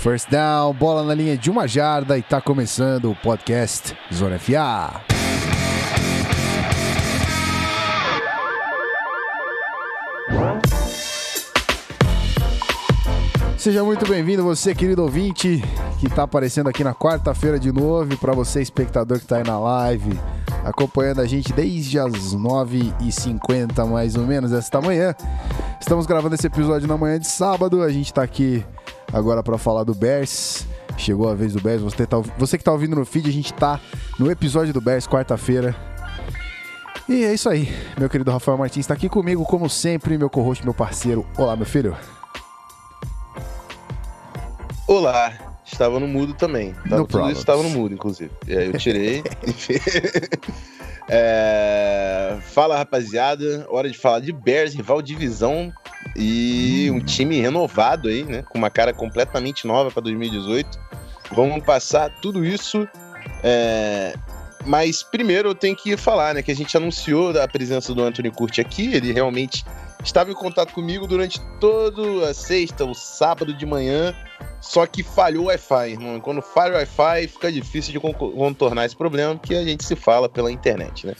First down, bola na linha de uma jarda e tá começando o podcast Zona FA. Seja muito bem-vindo, você, querido ouvinte, que está aparecendo aqui na quarta-feira de novo, para você, espectador que está aí na live, acompanhando a gente desde as 9h50, mais ou menos, esta manhã. Estamos gravando esse episódio na manhã de sábado, a gente está aqui agora para falar do Bears. Chegou a vez do Bears, você, tá, você que está ouvindo no feed, a gente está no episódio do Bears, quarta-feira. E é isso aí, meu querido Rafael Martins está aqui comigo, como sempre, meu co-host, meu parceiro. Olá, meu filho. Olá, estava no mudo também. Tava, No tudo isso estava no mudo, inclusive. Eu tirei. É, Fala, rapaziada. Hora de falar de Bears, rival divisão. E um time renovado aí, né? Com uma cara completamente nova para 2018. Vamos passar tudo isso. é, Mas primeiro eu tenho que falar, né? Que a gente anunciou a presença do Anthony Curti aqui. Ele realmente estava em contato comigo durante toda a sexta, o sábado de manhã. Só que falhou o Wi-Fi, irmão. Quando falha o Wi-Fi, fica difícil de con- contornar esse problema, porque a gente se fala pela internet, né?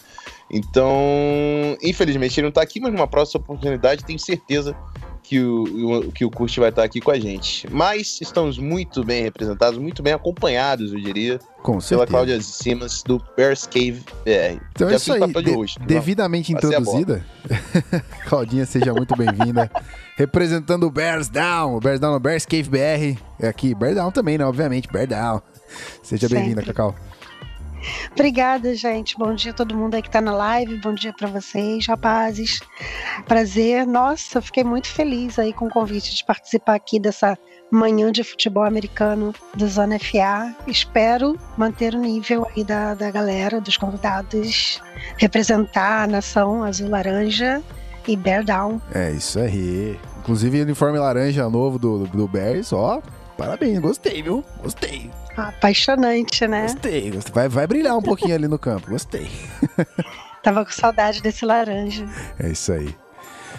Então, infelizmente ele não tá aqui, mas numa próxima oportunidade tenho certeza que o, que o Curti vai estar aqui com a gente. Mas estamos muito bem representados, muito bem acompanhados, eu diria, Com pela certeza. Cláudia Simas do Bears Cave BR. Então é isso aí, de de- host. devidamente introduzida. Claudinha, seja muito bem-vinda. Representando o Bears Down, o Bears Down no Bears Cave BR. É aqui, Bear Down também, né? Obviamente, Bear Down. Seja bem-vinda, Cacau. Obrigada, gente. Bom dia a todo mundo aí que tá na live. Bom dia para vocês, rapazes. Prazer. Nossa, fiquei muito feliz aí com o convite de participar aqui dessa manhã de futebol americano do Zona FA. Espero manter o nível aí da, da galera, dos convidados, representar a nação azul-laranja e bear down. É isso aí. Inclusive, uniforme laranja novo do, do Bears, ó. Parabéns, gostei, viu? Gostei, Apaixonante, né? gostei. gostei. Vai, vai brilhar um pouquinho ali no campo, gostei. Tava com saudade desse laranja. É isso aí.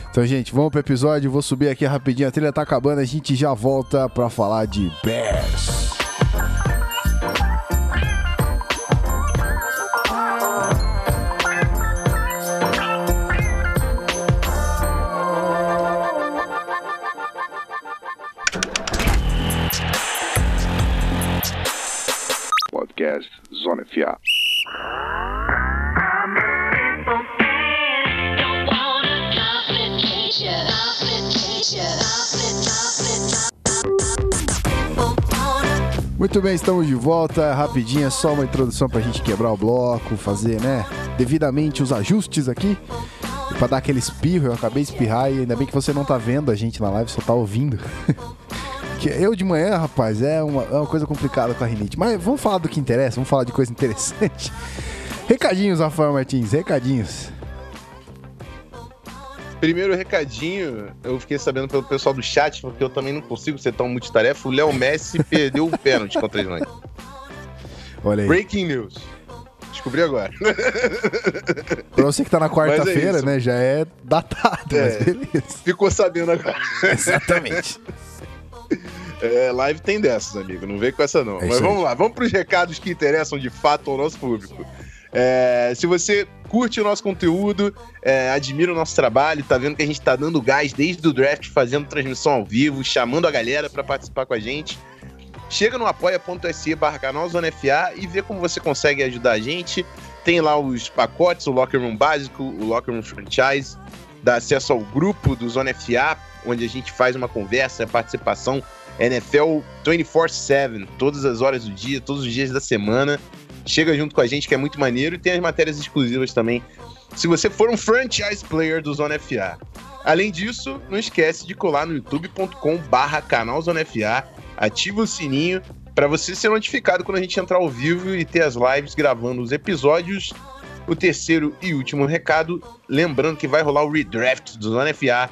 Então, gente, vamos pro episódio. Vou subir aqui rapidinho. A trilha tá acabando. A gente já volta pra falar de Bears. Podcast Zona FA. A. Muito bem, estamos de volta. Rapidinho, é só uma introdução pra gente quebrar o bloco, fazer, né, devidamente os ajustes aqui. Pra dar aquele espirro, eu acabei de espirrar e ainda bem que você não tá vendo a gente na live, só tá ouvindo. Eu de manhã, rapaz, é uma, é uma coisa complicada com a rinite. Mas vamos falar do que interessa, vamos falar de coisa interessante. Recadinhos, Rafael Martins, recadinhos. Primeiro recadinho, eu fiquei sabendo pelo pessoal do chat, porque eu também não consigo ser tão multitarefa. O Léo Messi perdeu o pênalti contra a Islândia. Olha aí. Breaking news. Descobri agora. Pra você que tá na quarta-feira, isso. né, já é datado, É. mas beleza. Ficou sabendo agora. Exatamente. É, live tem dessas, amigo. Não vem com essa, não. É Mas vamos lá, vamos pros recados que interessam de fato ao nosso público. É, se você curte o nosso conteúdo, é, admira o nosso trabalho, tá vendo que a gente tá dando gás desde o draft, fazendo transmissão ao vivo, chamando a galera para participar com a gente. Chega no apoia.se barra canal Zona FA e vê como você consegue ajudar a gente. Tem lá os pacotes, o Locker Room básico, o Locker Room Franchise, dá acesso ao grupo do Zona FA, onde a gente faz uma conversa, participação NFL 24/7, todas as horas do dia, todos os dias da semana. Chega junto com a gente que é muito maneiro e tem as matérias exclusivas também. Se você for um franchise player do Zona FA. Além disso, não esquece de colar no youtube.com/barra canal Zona ativa o sininho para você ser notificado quando a gente entrar ao vivo e ter as lives gravando os episódios. O terceiro e último recado, lembrando que vai rolar o redraft do Zona FA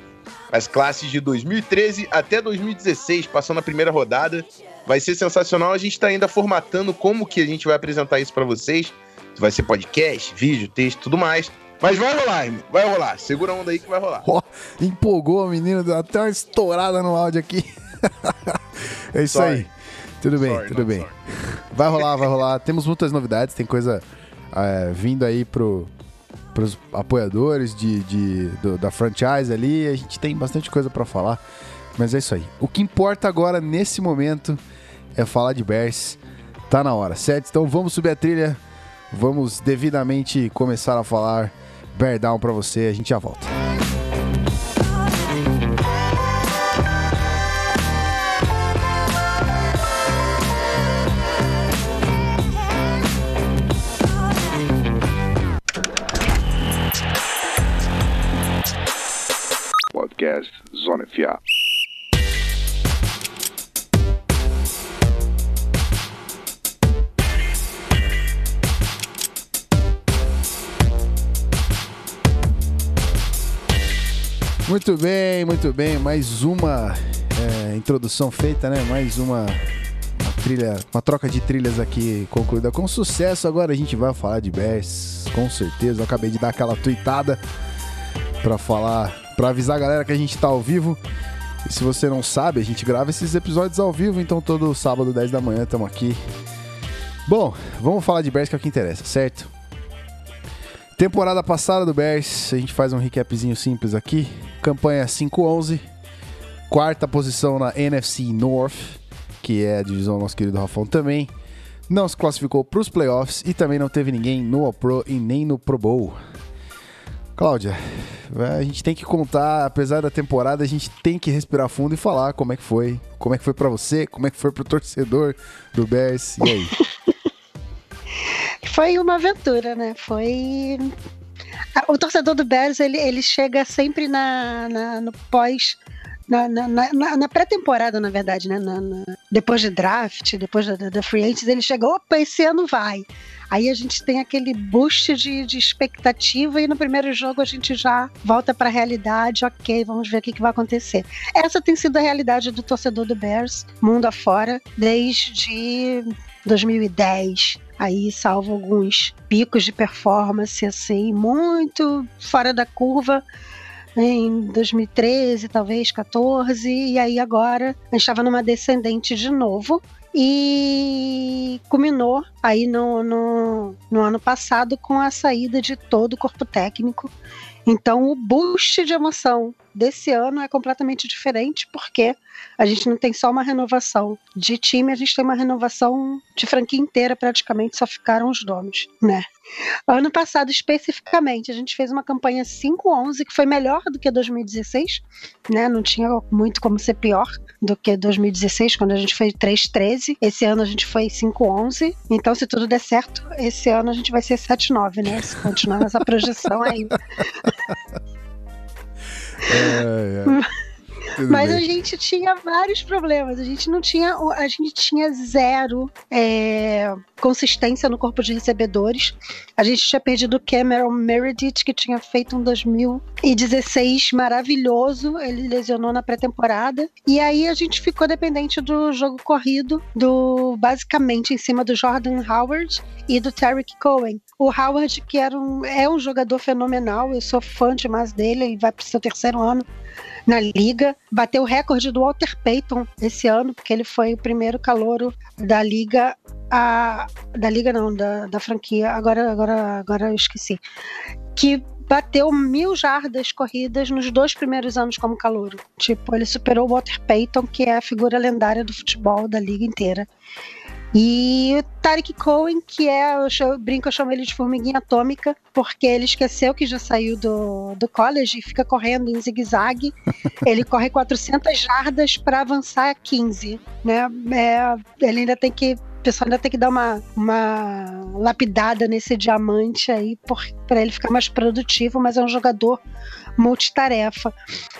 as classes de 2013 até 2016, passando a primeira rodada. Vai ser sensacional. A gente está ainda formatando como que a gente vai apresentar isso para vocês. Vai ser podcast, vídeo, texto, tudo mais. Mas vai rolar, irmão. Vai rolar. Segura a onda aí que vai rolar. Ó, empolgou a menina, deu até uma estourada no áudio aqui. é isso Só aí. Tudo bem, Sorry, tudo bem. sorry. Vai rolar, vai rolar. Temos muitas novidades, tem coisa é, vindo aí pro, pros apoiadores de, de- do- da franchise ali. A gente tem bastante coisa pra falar. Mas é isso aí. O que importa agora, nesse momento, é falar de Bears. Tá na hora, certo? Então vamos subir a trilha. Vamos devidamente começar a falar Bear Down pra você. A gente já volta. Podcast Zona FA. Muito bem, muito bem. Mais uma é, introdução feita, né? Mais uma, uma trilha, uma troca de trilhas aqui concluída com sucesso. Agora a gente vai falar de Bears, com certeza. Eu acabei de dar aquela tweetada pra falar, pra avisar a galera que a gente tá ao vivo. E se você não sabe, a gente grava esses episódios ao vivo, então todo sábado, 10 da manhã, estamos aqui. Bom, vamos falar de Bears que é o que interessa, certo? Temporada passada do Bears, a gente faz um recapzinho simples aqui. Campanha 5-11, quarta posição na NFC North, que é a divisão do nosso querido Rafão também. Não se classificou para os playoffs e também não teve ninguém no All-Pro e nem no Pro Bowl. Cláudia, a gente tem que contar, apesar da temporada, a gente tem que respirar fundo e falar como é que foi. Como é que foi para você, como é que foi pro torcedor do Bears, e aí? Foi uma aventura, né? Foi. O torcedor do Bears, ele, ele chega sempre na, na- no pós. Na, na- na- na pré-temporada, na verdade, né? Depois de draft, depois da, da Free Agents, ele chega, opa, esse ano vai. Aí a gente tem aquele boost de, de expectativa e no primeiro jogo a gente já volta para a realidade, ok, vamos ver o que, que vai acontecer. Essa tem sido a realidade do torcedor do Bears, mundo afora, desde 2010. Aí, salvo alguns picos de performance, assim, muito fora da curva, em 2013, talvez 14, e aí agora a gente estava numa descendente de novo. E culminou aí no, no, no ano passado com a saída de todo o corpo técnico. Então, o boost de emoção desse ano é completamente diferente, porque a gente não tem só uma renovação de time, a gente tem uma renovação de franquia inteira, praticamente, só ficaram os donos, né? Ano passado, especificamente, a gente fez uma campanha 5-11, que foi melhor do que 2016, né? Não tinha muito como ser pior do que 2016, quando a gente foi 3-13. Esse ano a gente foi 5-11. Então, se tudo der certo, esse ano a gente vai ser 7-9, né? Se continuar nessa projeção aí. É, é. Tudo Mas bem. a gente tinha vários problemas. A gente não tinha. A gente tinha zero é, consistência no corpo de recebedores. A gente tinha perdido o Cameron Meredith, que tinha feito um 2016 maravilhoso. Ele lesionou na pré-temporada. E aí a gente ficou dependente do jogo corrido, do basicamente em cima do Jordan Howard e do Tarek Cohen. O Howard, que era um, é um jogador fenomenal, eu sou fã demais dele, ele vai para o seu terceiro ano na liga. Bateu o recorde do Walter Payton esse ano, porque ele foi o primeiro calouro da liga. A, da liga não, da, da franquia. Agora, agora, agora eu esqueci. Que bateu mil jardas corridas nos dois primeiros anos como calouro. Tipo, ele superou o Walter Payton, que é a figura lendária do futebol da liga inteira. E o Tarek Cohen, que é, eu, chamo- eu brinco, eu chamo ele de formiguinha atômica, porque ele esqueceu que já saiu do, do college e fica correndo em zigue-zague. ele corre 400 jardas para avançar 15, né? É, ele ainda tem que o pessoal ainda tem que dar uma, uma lapidada nesse diamante aí para ele ficar mais produtivo, mas é um jogador multitarefa.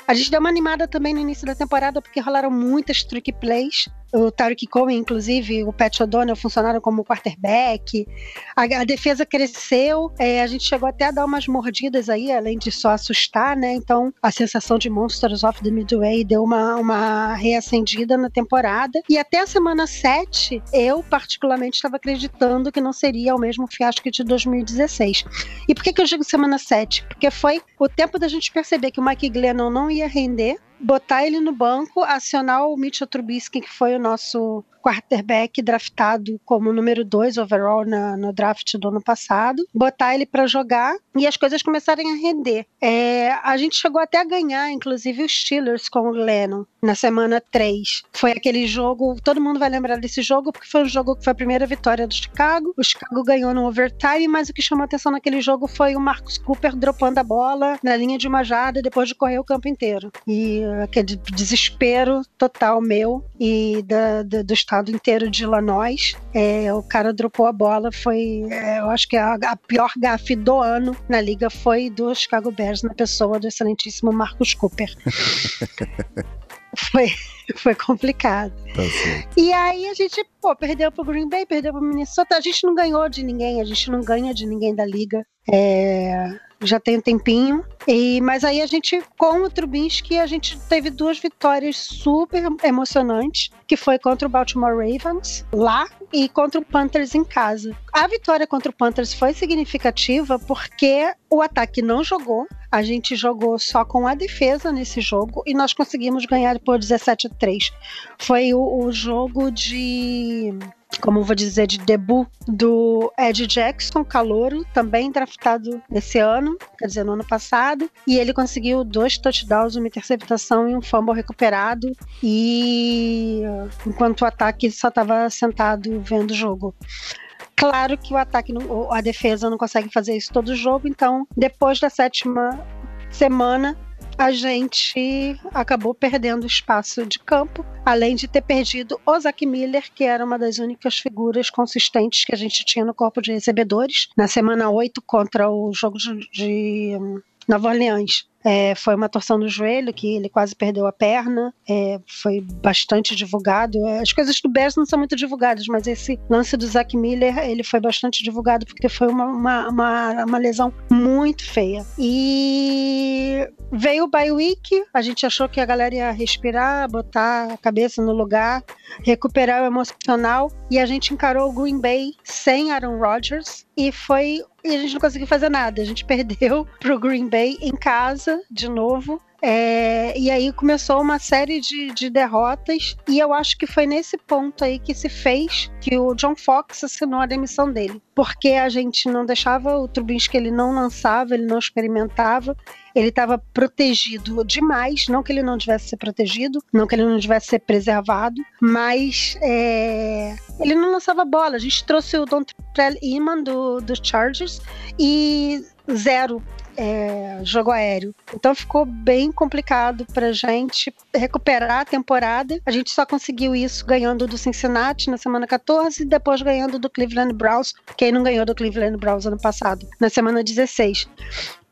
A gente deu uma animada também no início da temporada porque rolaram muitas trick plays. O Tarek Cohen, inclusive, o Pat O'Donnell funcionaram como quarterback. A, a defesa cresceu, é, a gente chegou até a dar umas mordidas aí, além de só assustar, né? Então a sensação de Monsters of the Midway deu uma, uma reacendida na temporada. E até a semana 7, eu particularmente estava acreditando que não seria o mesmo fiasco de 2016. E por que, que eu digo semana 7? Porque foi o tempo da gente perceber que o Mike Glennon não ia render, botar ele no banco, acionar o Mitchell Trubisky, que foi o nosso quarterback draftado como número 2 overall na, no draft do ano passado, botar ele para jogar e as coisas começarem a render. É, a gente chegou até a ganhar, inclusive, os Steelers com o Lennon na semana 3. Foi aquele jogo, todo mundo vai lembrar desse jogo, porque foi um jogo que foi a primeira vitória do Chicago. O Chicago ganhou no overtime, mas o que chamou atenção naquele jogo foi o Marcus Cooper dropando a bola na linha de uma jarda depois de correr o campo inteiro. E aquele desespero total meu e da, da, do estado inteiro de Illinois. É, o cara dropou a bola, foi, é, eu acho que a, a pior gafe do ano na liga foi do Chicago Bears na pessoa do excelentíssimo Marcus Cooper. foi, foi complicado. Tá. E aí a gente, pô, perdeu pro Green Bay, perdeu pro Minnesota. A gente não ganhou de ninguém, a gente não ganha de ninguém da liga. É, já tem um tempinho. E, mas aí a gente, com o Trubinsky, a gente teve duas vitórias super emocionantes, que foi contra o Baltimore Ravens, lá, e contra o Panthers em casa. A vitória contra o Panthers foi significativa porque o ataque não jogou, a gente jogou só com a defesa nesse jogo e nós conseguimos ganhar por 17 a 3. Foi o, o jogo de como vou dizer, de debut do Ed Jackson, calouro, também draftado esse ano, quer dizer, no ano passado, e ele conseguiu dois touchdowns, uma interceptação e um fumble recuperado, e enquanto o ataque só estava sentado vendo o jogo. Claro que o ataque, a defesa não consegue fazer isso todo jogo, então depois da sétima semana a gente acabou perdendo espaço de campo, além de ter perdido o Zach Miller, que era uma das únicas figuras consistentes que a gente tinha no corpo de recebedores, na semana 8 contra o jogo de, de hum, Nova Orleans. É, foi uma torção no joelho, que ele quase perdeu a perna, é, foi bastante divulgado. As coisas do Bears não são muito divulgadas, mas esse lance do Zach Miller, ele foi bastante divulgado, porque foi uma, uma, uma, uma lesão muito feia. E veio o bye week, a gente achou que a galera ia respirar, botar a cabeça no lugar, recuperar o emocional, e a gente encarou o Green Bay sem Aaron Rodgers, e foi e a gente não conseguiu fazer nada. A gente perdeu pro Green Bay em casa, de novo. É, e aí começou uma série de, de derrotas, e eu acho que foi nesse ponto aí que se fez que o John Fox assinou a demissão dele. Porque a gente não deixava o Trubinsky, ele não lançava, ele não experimentava, ele estava protegido demais, não que ele não tivesse ser protegido, não que ele não tivesse ser preservado, mas é, ele não lançava bola. A gente trouxe o Dontrell Iman do, do Chargers e zero é, jogo aéreo. Então ficou bem complicado pra gente recuperar a temporada. A gente só conseguiu isso ganhando do Cincinnati na semana 14 e depois ganhando do Cleveland Browns. Quem não ganhou do Cleveland Browns ano passado, na semana 16.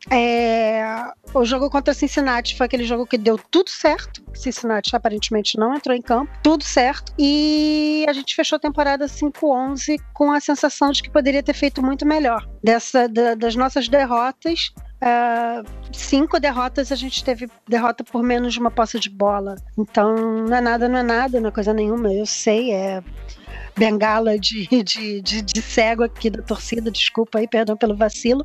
É, o jogo contra Cincinnati foi aquele jogo que deu tudo certo. Cincinnati aparentemente não entrou em campo, tudo certo. E a gente fechou a temporada 5-11 com a sensação de que poderia ter feito muito melhor. Dessa, da- das nossas derrotas, ah, cinco derrotas a gente teve derrota por menos de uma posse de bola. Então não é nada, não é nada, não é coisa nenhuma. Eu sei, é bengala de, de, de, de cego aqui da torcida, desculpa aí, perdão pelo vacilo.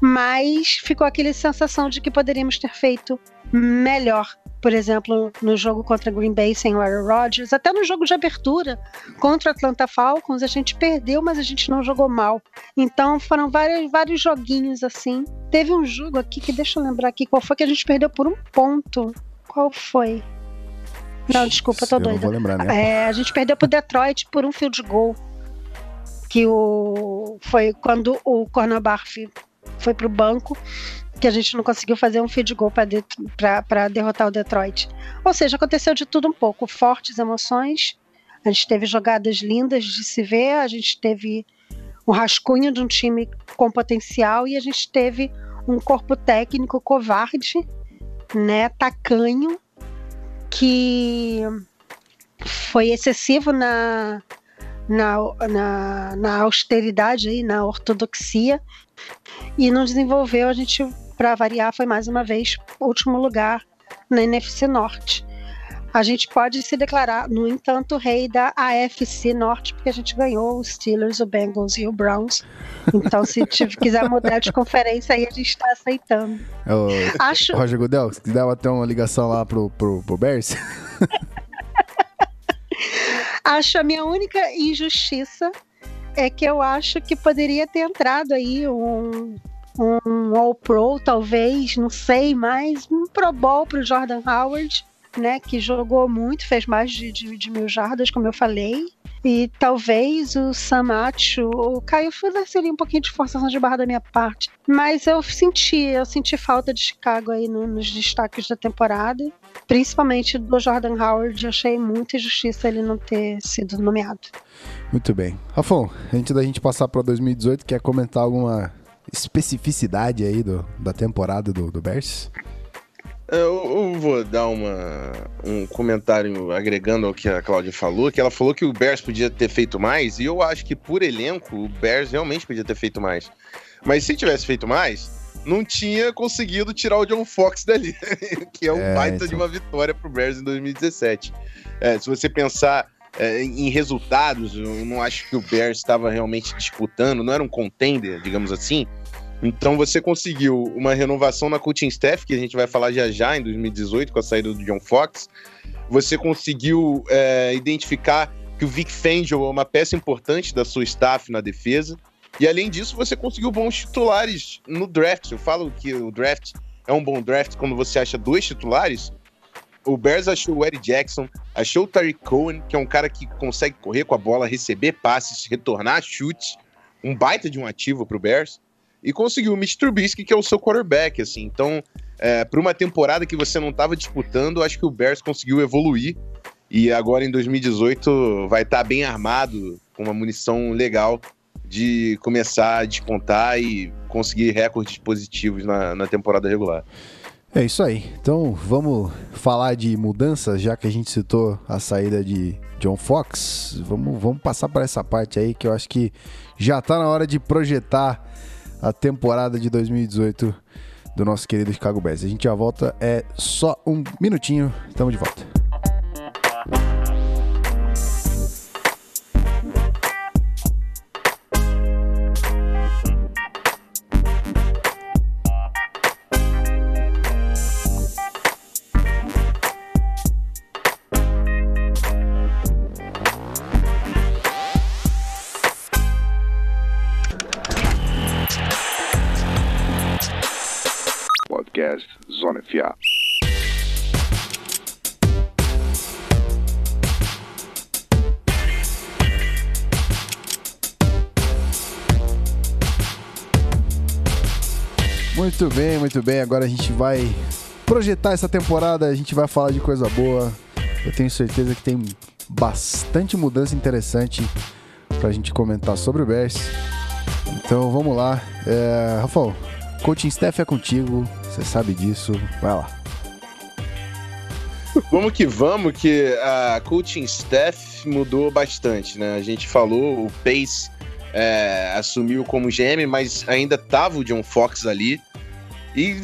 Mas ficou aquela sensação de que poderíamos ter feito melhor. Por exemplo, no jogo contra Green Bay sem o Aaron Rodgers, até no jogo de abertura contra o Atlanta Falcons, a gente perdeu, mas a gente não jogou mal. Então foram vários, vários joguinhos assim. Teve um jogo aqui que deixa eu lembrar aqui qual foi que a gente perdeu por um ponto. Qual foi? Não, desculpa, tô Eu não doida. vou lembrar, né? É, a gente perdeu pro Detroit por um field goal. Que o foi quando o cornerback foi pro banco que a gente não conseguiu fazer um field goal para derrotar o Detroit. Ou seja, aconteceu de tudo um pouco, fortes emoções. A gente teve jogadas lindas de se ver, a gente teve um rascunho de um time com potencial e a gente teve um corpo técnico covarde, né, tacanho, que foi excessivo na, na, na, na austeridade, aí, na ortodoxia, e não desenvolveu. A gente, para variar, foi mais uma vez último lugar na NFC Norte. A gente pode se declarar, no entanto, rei da AFC Norte, porque a gente ganhou os Steelers, o Bengals e o Browns. Então, se quiser mudar de conferência, aí a gente está aceitando. Ô, Acho, Roger Goodell, se quiser até uma ligação lá pro, pro, pro Bears. Acho a minha única injustiça é que eu acho que poderia ter entrado aí um, um All Pro, talvez, não sei, mas um Pro Bowl para o Jordan Howard, né? Que jogou muito, fez mais de, de, de mil jardas, como eu falei. E talvez o Samacho, o Caio Fuller seria um pouquinho de forçação de barra da minha parte. Mas eu senti, eu senti falta de Chicago aí no, nos destaques da temporada. Principalmente do Jordan Howard, eu achei muita injustiça ele não ter sido nomeado. Muito bem. Rafão, antes da gente passar para 2018, quer comentar alguma especificidade aí do, da temporada do, do Bears? Eu, eu vou dar uma, um comentário agregando ao que a Cláudia falou, que ela falou que o Bears podia ter feito mais, e eu acho que por elenco o Bears realmente podia ter feito mais. Mas se tivesse feito mais, não tinha conseguido tirar o John Fox dali, que é um É, baita então. de uma vitória pro Bears em 2017. É, se você pensar é, em resultados, eu não acho que o Bears estava realmente disputando, não era um contender, digamos assim. Então você conseguiu uma renovação na coaching staff, que a gente vai falar já já em 2018 com a saída do John Fox. Você conseguiu é, identificar que o Vic Fangio é uma peça importante da sua staff na defesa. E além disso, você conseguiu bons titulares no draft. Eu falo que o draft é um bom draft quando você acha dois titulares. O Bears achou o Eddie Jackson, achou o Tariq Cohen, que é um cara que consegue correr com a bola, receber passes, retornar chute, um baita de um ativo pro Bears. E conseguiu o Mitch Trubisky, que é o seu quarterback, assim. Então, é, para uma temporada que você não estava disputando, acho que o Bears conseguiu evoluir. E agora em 2018 vai estar bem armado, com uma munição legal de começar a despontar e conseguir recordes positivos na, na temporada regular. É isso aí. Então vamos falar de mudanças, já que a gente citou a saída de John Fox. Vamos, vamos passar para essa parte aí que eu acho que já tá na hora de projetar a temporada de 2018 do nosso querido Chicago Bears. A gente já volta, é só um minutinho, estamos de volta. Muito bem, muito bem. Agora a gente vai projetar essa temporada, a gente vai falar de coisa boa. Eu tenho certeza que tem bastante mudança interessante pra gente comentar sobre o Bears. Então vamos lá. É, Rafael, coaching staff é contigo, você sabe disso. Vai lá. Vamos que vamos, que a coaching staff mudou bastante, né? A gente falou, o Pace é, assumiu como GM, mas ainda tava o John Fox ali. E,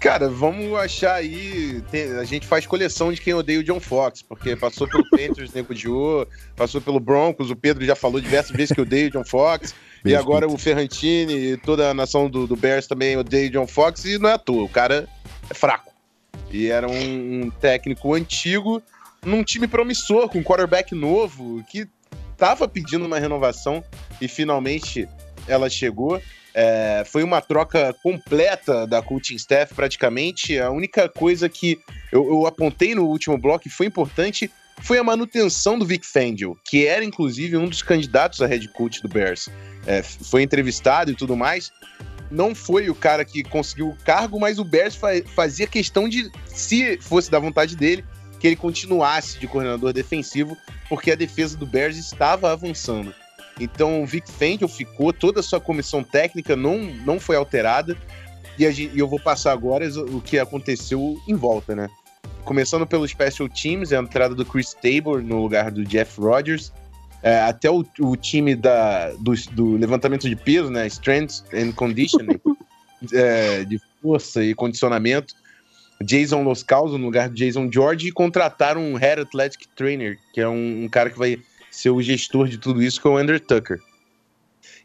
cara, vamos achar aí. tem- a gente faz coleção de quem odeia o John Fox, porque passou pelo Panthers, nego odiou, passou pelo Broncos, o Pedro já falou diversas vezes que odeia o John Fox. E agora o Ferrantini e toda a nação do, do Bears também odeia o John Fox, e não é à toa, o cara é fraco. E era um, um técnico antigo num time promissor, com um quarterback novo, que tava pedindo uma renovação e finalmente ela chegou. É, foi uma troca completa da coaching staff, praticamente. A única coisa que eu, eu apontei no último bloco e foi importante foi a manutenção do Vic Fangio, que era inclusive um dos candidatos a head coach do Bears. É, foi entrevistado e tudo mais. Não foi o cara que conseguiu o cargo, mas o Bears fa- fazia questão de, se fosse da vontade dele, que ele continuasse de coordenador defensivo, porque a defesa do Bears estava avançando. Então o Vic Fangio ficou, toda a sua comissão técnica não, não foi alterada, e, a gen- e eu vou passar agora o que aconteceu em volta, né? Começando pelo Special Teams, a entrada do Chris Tabor no lugar do Jeff Rodgers, é, até o, o time da, do, do levantamento de peso, né? Strength and Conditioning, é, de força e condicionamento. Jason Los Causos no lugar do Jason George e contrataram um Head Athletic Trainer, que é um, um cara que vai ser o gestor de tudo isso, que é o Andrew Tucker.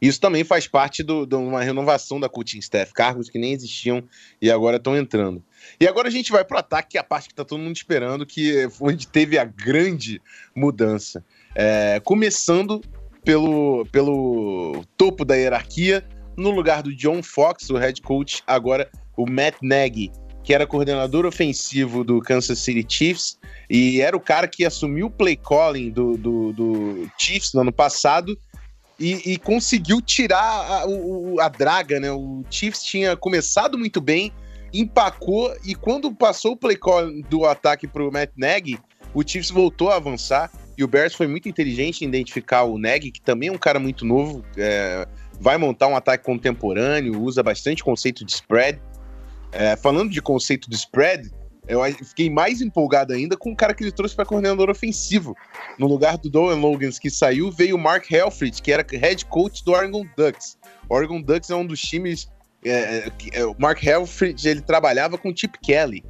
Isso também faz parte de uma renovação da coaching staff, cargos que nem existiam e agora estão entrando. E agora a gente vai pro ataque, que é a parte que tá todo mundo esperando, que foi onde teve a grande mudança. É, começando pelo, pelo topo da hierarquia, no lugar do John Fox, o head coach, agora o Matt Nagy, que era coordenador ofensivo do Kansas City Chiefs e era o cara que assumiu o play calling do, do, do Chiefs no ano passado e, e conseguiu tirar a, o- a draga, né? O Chiefs tinha começado muito bem, empacou e quando passou o play call do ataque pro Matt Nagy, o Chiefs voltou a avançar e o Bears foi muito inteligente em identificar o Nagy, que também é um cara muito novo, é, vai montar um ataque contemporâneo, usa bastante conceito de spread. É, falando de conceito de spread, eu fiquei mais empolgado ainda com o cara que ele trouxe para coordenador ofensivo. No lugar do Dolan Logans, que saiu, veio o Mark Helfrich, que era head coach do Oregon Ducks. O Oregon Ducks é um dos times. é, é, é, o Mark Helfrich ele trabalhava com o Chip Kelly.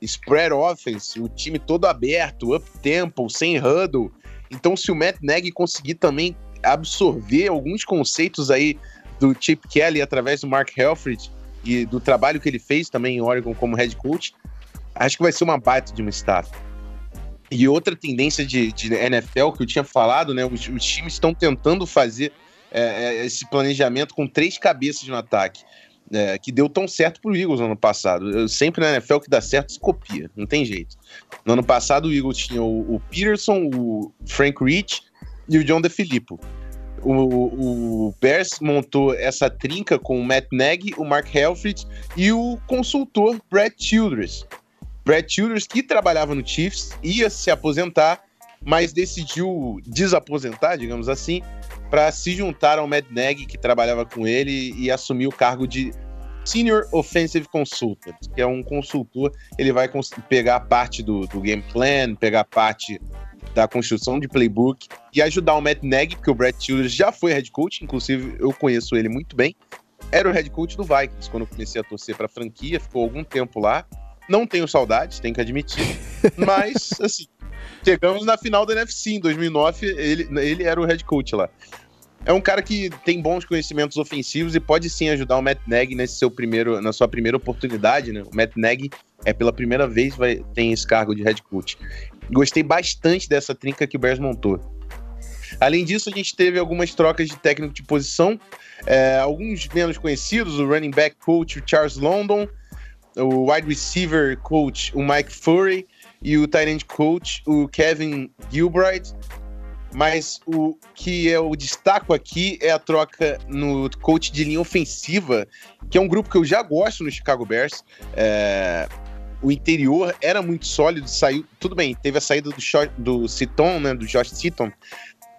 Spread offense, o time todo aberto, up tempo, sem huddle. Então, se o Matt Nagy conseguir também absorver alguns conceitos aí do Chip Kelly através do Mark Helfrich e do trabalho que ele fez também em Oregon como head coach, acho que vai ser uma baita de uma staff. E outra tendência de, de NFL que eu tinha falado, né? Os, os times estão tentando fazer é, é, esse planejamento com três cabeças no ataque. é, que deu tão certo pro Eagles no ano passado. Eu, sempre na NFL que dá certo se copia, não tem jeito. No ano passado o Eagles tinha o, o Peterson, o Frank Rich e o John DeFilippo. O, o, Bears montou essa trinca com o Matt Nagy, o Mark Helfrich e o consultor Brad Childress. Brad Childress, que trabalhava no Chiefs, ia se aposentar, mas decidiu desaposentar, digamos assim, para se juntar ao Matt Nagy, que trabalhava com ele, e assumir o cargo de Senior Offensive Consultant, que é um consultor, ele vai pegar parte do, do game plan, pegar parte da construção de playbook e ajudar o Matt Nagy, porque o Brad Childress já foi head coach, inclusive eu conheço ele muito bem. Era o head coach do Vikings quando eu comecei a torcer para a franquia, ficou algum tempo lá. Não tenho saudades, tenho que admitir. Mas, assim, chegamos na final da NFC em 2009, ele, ele era o head coach lá. É um cara que tem bons conhecimentos ofensivos e pode sim ajudar o Matt Nagy nesse seu primeiro, na sua primeira oportunidade, né? O Matt Nagy é pela primeira vez vai tem esse cargo de head coach. Gostei bastante dessa trinca que o Bears montou. Além disso, a gente teve algumas trocas de técnico de posição, é, alguns menos conhecidos, o running back coach Charles London, o wide receiver coach o Mike Furry e o tight end coach o Kevin Gilbride. Mas o que eu destaco aqui é a troca no coach de linha ofensiva, que é um grupo que eu já gosto no Chicago Bears. É, o interior era muito sólido, saiu. Tudo bem, teve a saída do, Sho- do Citon, né? Do Josh Citon.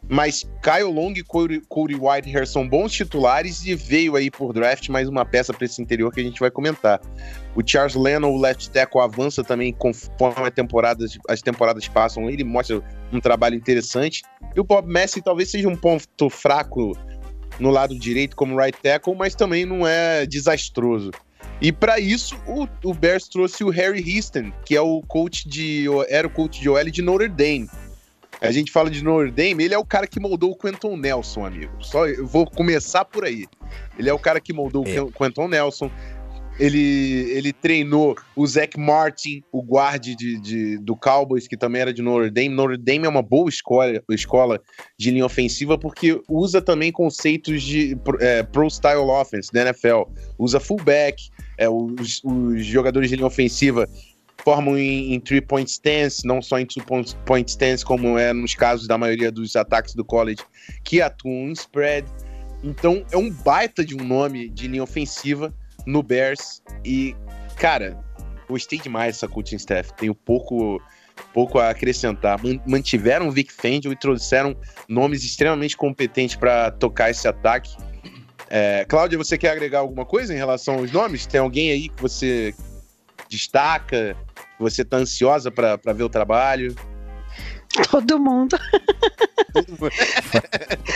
Mas Kyle Long e Cody, Cody Whitehair são bons titulares e veio aí por draft mais uma peça para esse interior que a gente vai comentar. O Charles Leno, o left tackle, avança também conforme a temporada, as temporadas passam. Ele mostra um trabalho interessante. E o Bob Messi talvez seja um ponto fraco no lado direito como right tackle, mas também não é desastroso. E para isso, o, o Bears trouxe o Harry Houston, que é o coach de era o coach de OL de Notre Dame. A gente fala de Notre Dame, ele é o cara que moldou o Quentin Nelson, amigo. Só eu vou começar por aí. Ele é o cara que moldou É. o Quentin Nelson. Ele, ele treinou o Zach Martin, o guarde de, de- do Cowboys, que também era de Notre Dame. Notre Dame é uma boa escola, escola de linha ofensiva porque usa também conceitos de é, pro style offense da NFL. Usa fullback, é, os, os jogadores de linha ofensiva formam em, em three-point stance, não só em two-point point stance, como é nos casos da maioria dos ataques do college, que atuam em spread. Então, é um baita de um nome de linha ofensiva no Bears. E, cara, gostei demais dessa coaching staff. Tenho pouco, pouco a acrescentar. Man- Mantiveram o Vic Fangio e trouxeram nomes extremamente competentes para tocar esse ataque. É, Cláudia, você quer agregar alguma coisa em relação aos nomes? Tem alguém aí que você destaca? que Você tá ansiosa para ver o trabalho? Todo mundo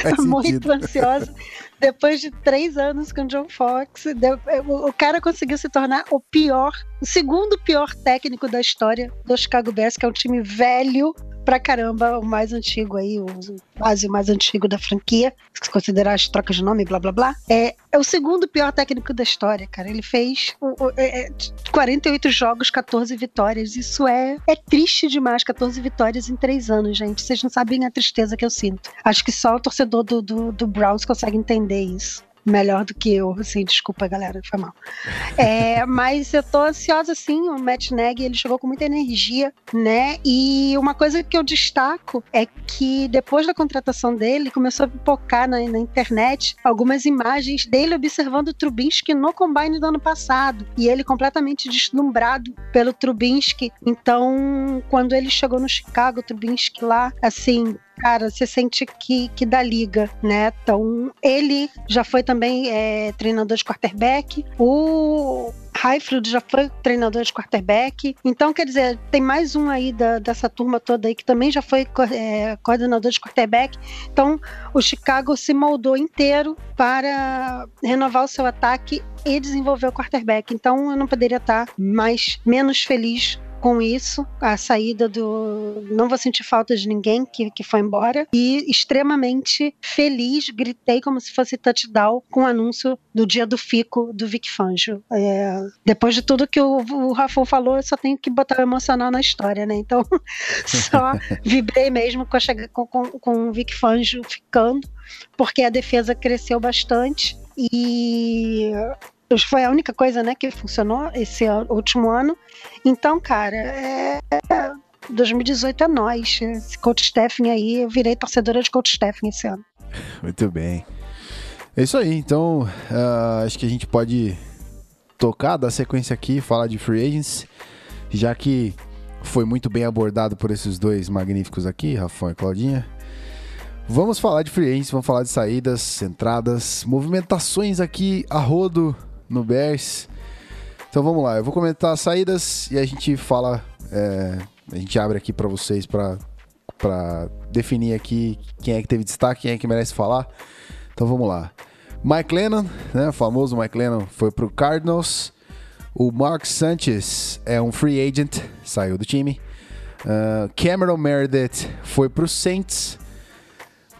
Faz muito sentido. ansiosa. Depois de três anos com o John Fox, o o cara conseguiu se tornar o pior, o segundo pior técnico da história do Chicago Bears, que é um time velho, pra caramba, o mais antigo aí, o quase mais antigo da franquia, se considerar as trocas de nome, blá blá blá. É, é o segundo pior técnico da história, cara. Ele fez o- o- é, é, 48 jogos, 14 vitórias. Isso é, é triste demais, 14 vitórias em três anos, gente. Vocês não sabem a tristeza que eu sinto. Acho que só o torcedor do, do, do Browns consegue entender isso. Melhor do que eu, assim, desculpa, galera, foi mal. É, mas eu tô ansiosa, sim. O Matt Nagy, ele chegou com muita energia, né? E uma coisa que eu destaco é que depois da contratação dele, começou a pipocar na, na internet algumas imagens dele observando o Trubinsky no combine do ano passado. E ele completamente deslumbrado pelo Trubinsky. Então, quando ele chegou no Chicago, o Trubinsky lá, assim, cara, você sente que, que dá liga, né? Então, ele já foi também é, treinador de quarterback. O Heifeld já foi treinador de quarterback. Então, quer dizer, tem mais um aí da- dessa turma toda aí que também já foi é, coordenador de quarterback. Então, o Chicago se moldou inteiro para renovar o seu ataque e desenvolver o quarterback. Então, eu não poderia estar mais menos feliz com isso, a saída do. Não vou sentir falta de ninguém que, que foi embora. E extremamente feliz, gritei como se fosse touchdown com o anúncio do dia do Fico do Vic Fangio. É, depois de tudo que o, o falou, eu só tenho que botar o emocional na história, né? Então, só vibrei mesmo com, a com, com, com o Vic Fangio ficando, porque a defesa cresceu bastante e foi a única coisa né, que funcionou esse último ano. Então, cara, é, 2018 é nós. Esse coach Stephen aí, eu virei torcedora de coach Stephen esse ano. Muito bem. É isso aí. Então, ah, acho que a gente pode tocar, dar sequência aqui, falar de free agents, já que foi muito bem abordado por esses dois magníficos aqui, Rafael e Claudinha. Vamos falar de free agents, vamos falar de saídas, entradas, movimentações aqui a rodo no Bears. Então vamos lá, eu vou comentar as saídas e a gente fala, é, a gente abre aqui para vocês para definir aqui quem é que teve destaque, quem é que merece falar. Então vamos lá. Mike Lennon, né, o famoso Mike Lennon, foi pro Cardinals. O Mark Sanchez é um free agent, saiu do time. Ah, Cameron Meredith foi pro Saints,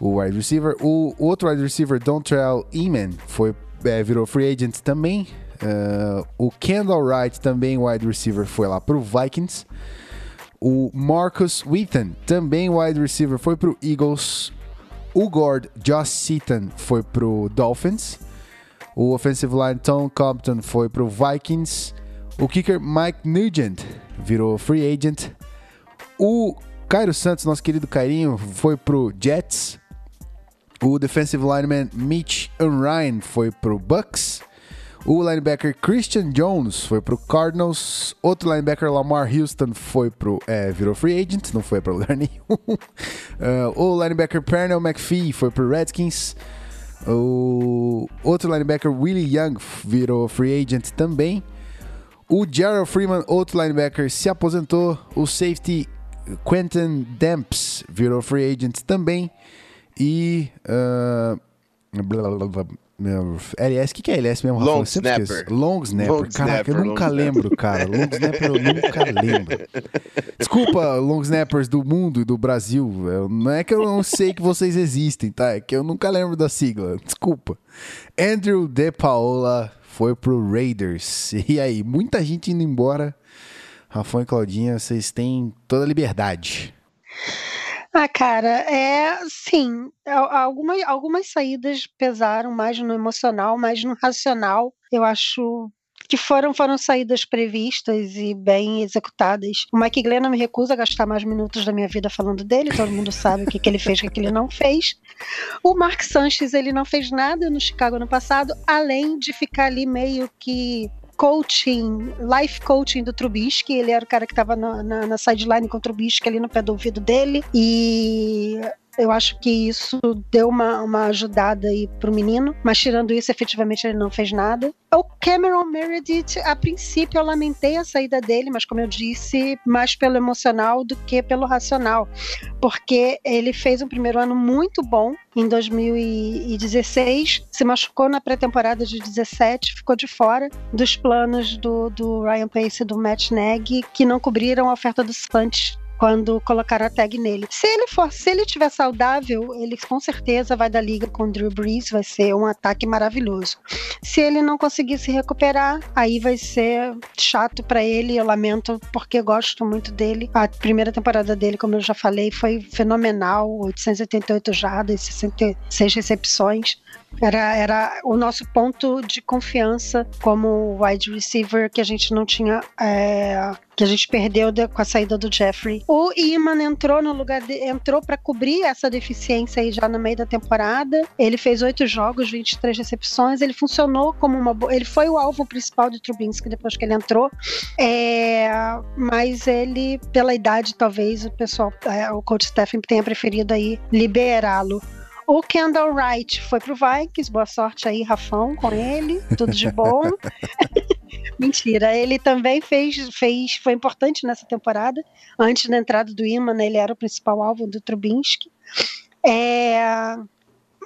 o wide receiver. O outro wide receiver, Dontrell Eman, foi, é, virou free agent também. Ah, o Kendall Wright, também wide receiver, foi lá pro Vikings. O Marcus Wheaton, também wide receiver, foi pro Eagles. O guard Josh Seaton foi pro Dolphins. O offensive line Tom Compton foi pro Vikings. O kicker Mike Nugent virou free agent. O Cairo Santos, nosso querido Cairinho, foi pro Jets. O defensive lineman Mitch Unrein foi pro Bucks. O linebacker Christian Jones foi pro Cardinals. Outro linebacker Lamar Houston foi pro. É, virou free agent, não foi pra lugar nenhum. Ah, o linebacker Pernell McPhee foi pro Redskins. O outro linebacker Willie Young virou free agent também. O Gerald Freeman, outro linebacker, se aposentou. O safety Quentin Demps virou free agent também. E. ah, blá, blá, blá, LS, o que, que é LS mesmo, Rafa? Long snapper. esqueço. Long snapper. Long Caraca, snapper, eu nunca snapper. lembro, cara. Long snapper eu nunca lembro. Desculpa, long snappers do mundo e do Brasil. Não é que eu não sei que vocês existem, tá? É que eu nunca lembro da sigla. Desculpa. Andrew De Paola foi pro Raiders. E aí, muita gente indo embora. Rafão e Claudinha, vocês têm toda a liberdade. Ah, cara, é sim. al- Algumas, algumas saídas pesaram mais no emocional, mais no racional. Eu acho que foram, foram saídas previstas e bem executadas. O Mike Glenn não me recusa a gastar mais minutos da minha vida falando dele, todo mundo sabe o que, que ele fez o que ele não fez. O Mark Sanchez, ele não fez nada no Chicago no passado, além de ficar ali meio que coaching, life coaching do Trubisky. Ele era o cara que estava na, na, na sideline com o Trubisky ali no pé do ouvido dele. E eu acho que isso deu uma, uma ajudada aí pro menino, mas tirando isso, efetivamente ele não fez nada. O Cameron Meredith, a princípio eu lamentei a saída dele, mas como eu disse, mais pelo emocional do que pelo racional, porque ele fez um primeiro ano muito bom em 2016, se machucou na pré-temporada de 17, ficou de fora dos planos do, do Ryan Pace e do Matt Nagy, que não cobriram a oferta do Santos quando colocaram a tag nele. Se ele for, se ele tiver saudável, ele com certeza vai dar liga com o Drew Brees, vai ser um ataque maravilhoso. Se ele não conseguir se recuperar, aí vai ser chato pra ele. Eu lamento porque gosto muito dele. A primeira temporada dele, como eu já falei, foi fenomenal, 888 jardas, 66 recepções. Era, era o nosso ponto de confiança como wide receiver que a gente não tinha. é, que a gente perdeu de- com a saída do Jeffrey. O Iman entrou no lugar de, entrou para cobrir essa deficiência aí já no meio da temporada. Ele fez oito jogos, 23 recepções. Ele funcionou como uma. Ele foi o alvo principal de Trubinsky depois que ele entrou. É, mas ele, pela idade, talvez o pessoal, é, o coach Stephen tenha preferido aí liberá-lo. O Kendall Wright foi pro Vikings, boa sorte aí, Rafão, com ele, tudo de bom. Mentira, ele também fez, fez, foi importante nessa temporada. Antes da entrada do Iman, ele era o principal alvo do Trubinsky. É,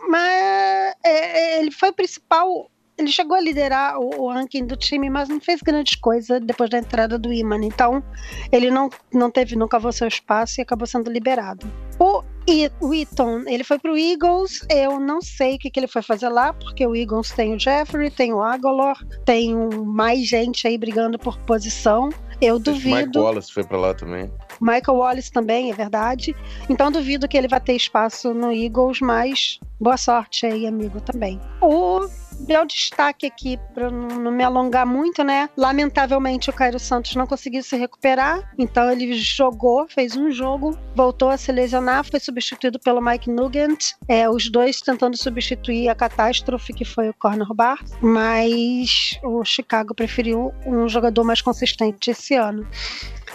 mas é, ele foi o principal. Ele chegou a liderar o, o ranking do time, mas não fez grande coisa depois da entrada do Iman. Então, ele não, não teve, cavou seu espaço e acabou sendo liberado. O, I, o Eaton, ele foi pro Eagles. Eu não sei o que, que ele foi fazer lá, porque o Eagles tem o Jeffrey, tem o Agolor, tem um- mais gente aí brigando por posição. Eu duvido. Wallace foi pra lá também. Michael Wallace também, é verdade. Então duvido que ele vai ter espaço no Eagles, mas boa sorte aí, amigo, também. O meu destaque aqui, para não me alongar muito, né? Lamentavelmente o Cairo Santos não conseguiu se recuperar, então ele jogou, fez um jogo, voltou a se lesionar, foi substituído pelo Mike Nugent. É, os dois tentando substituir a catástrofe que foi o Corner Bar, mas o Chicago preferiu um jogador mais consistente esse ano.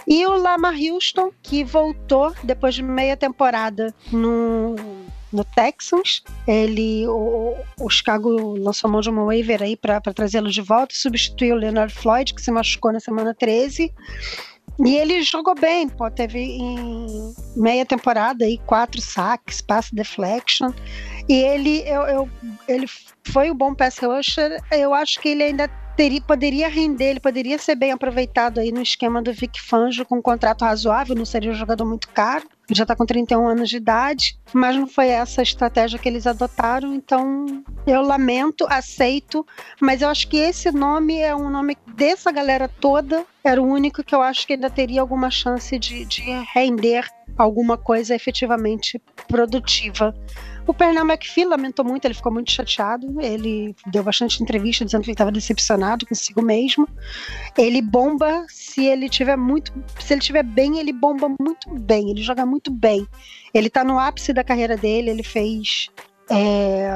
E o Lamar Houston, que voltou depois de meia temporada no, no Texans. Ele, o, o Chicago lançou mão de uma waiver aí para trazê-lo de volta, substituiu o Leonard Floyd, que se machucou na semana 13. E ele jogou bem, pô, teve em meia temporada aí quatro saques, pass deflection. E ele, eu, eu- ele foi o bom pass rusher. Eu acho que ele ainda teria, poderia render, ele poderia ser bem aproveitado aí no esquema do Vic Fangio com um contrato razoável, não seria um jogador muito caro. Já está com 31 anos de idade, mas não foi essa a estratégia que eles adotaram, então eu lamento, aceito, mas eu acho que esse nome é um nome dessa galera toda, era o único que eu acho que ainda teria alguma chance de, de render alguma coisa efetivamente produtiva. O Pernell McPhee lamentou muito, ele ficou muito chateado. Ele deu bastante entrevista dizendo que ele estava decepcionado consigo mesmo. Ele bomba se ele tiver muito, se ele tiver bem, ele bomba muito bem. Ele joga muito bem. Ele tá no ápice da carreira dele. Ele fez é,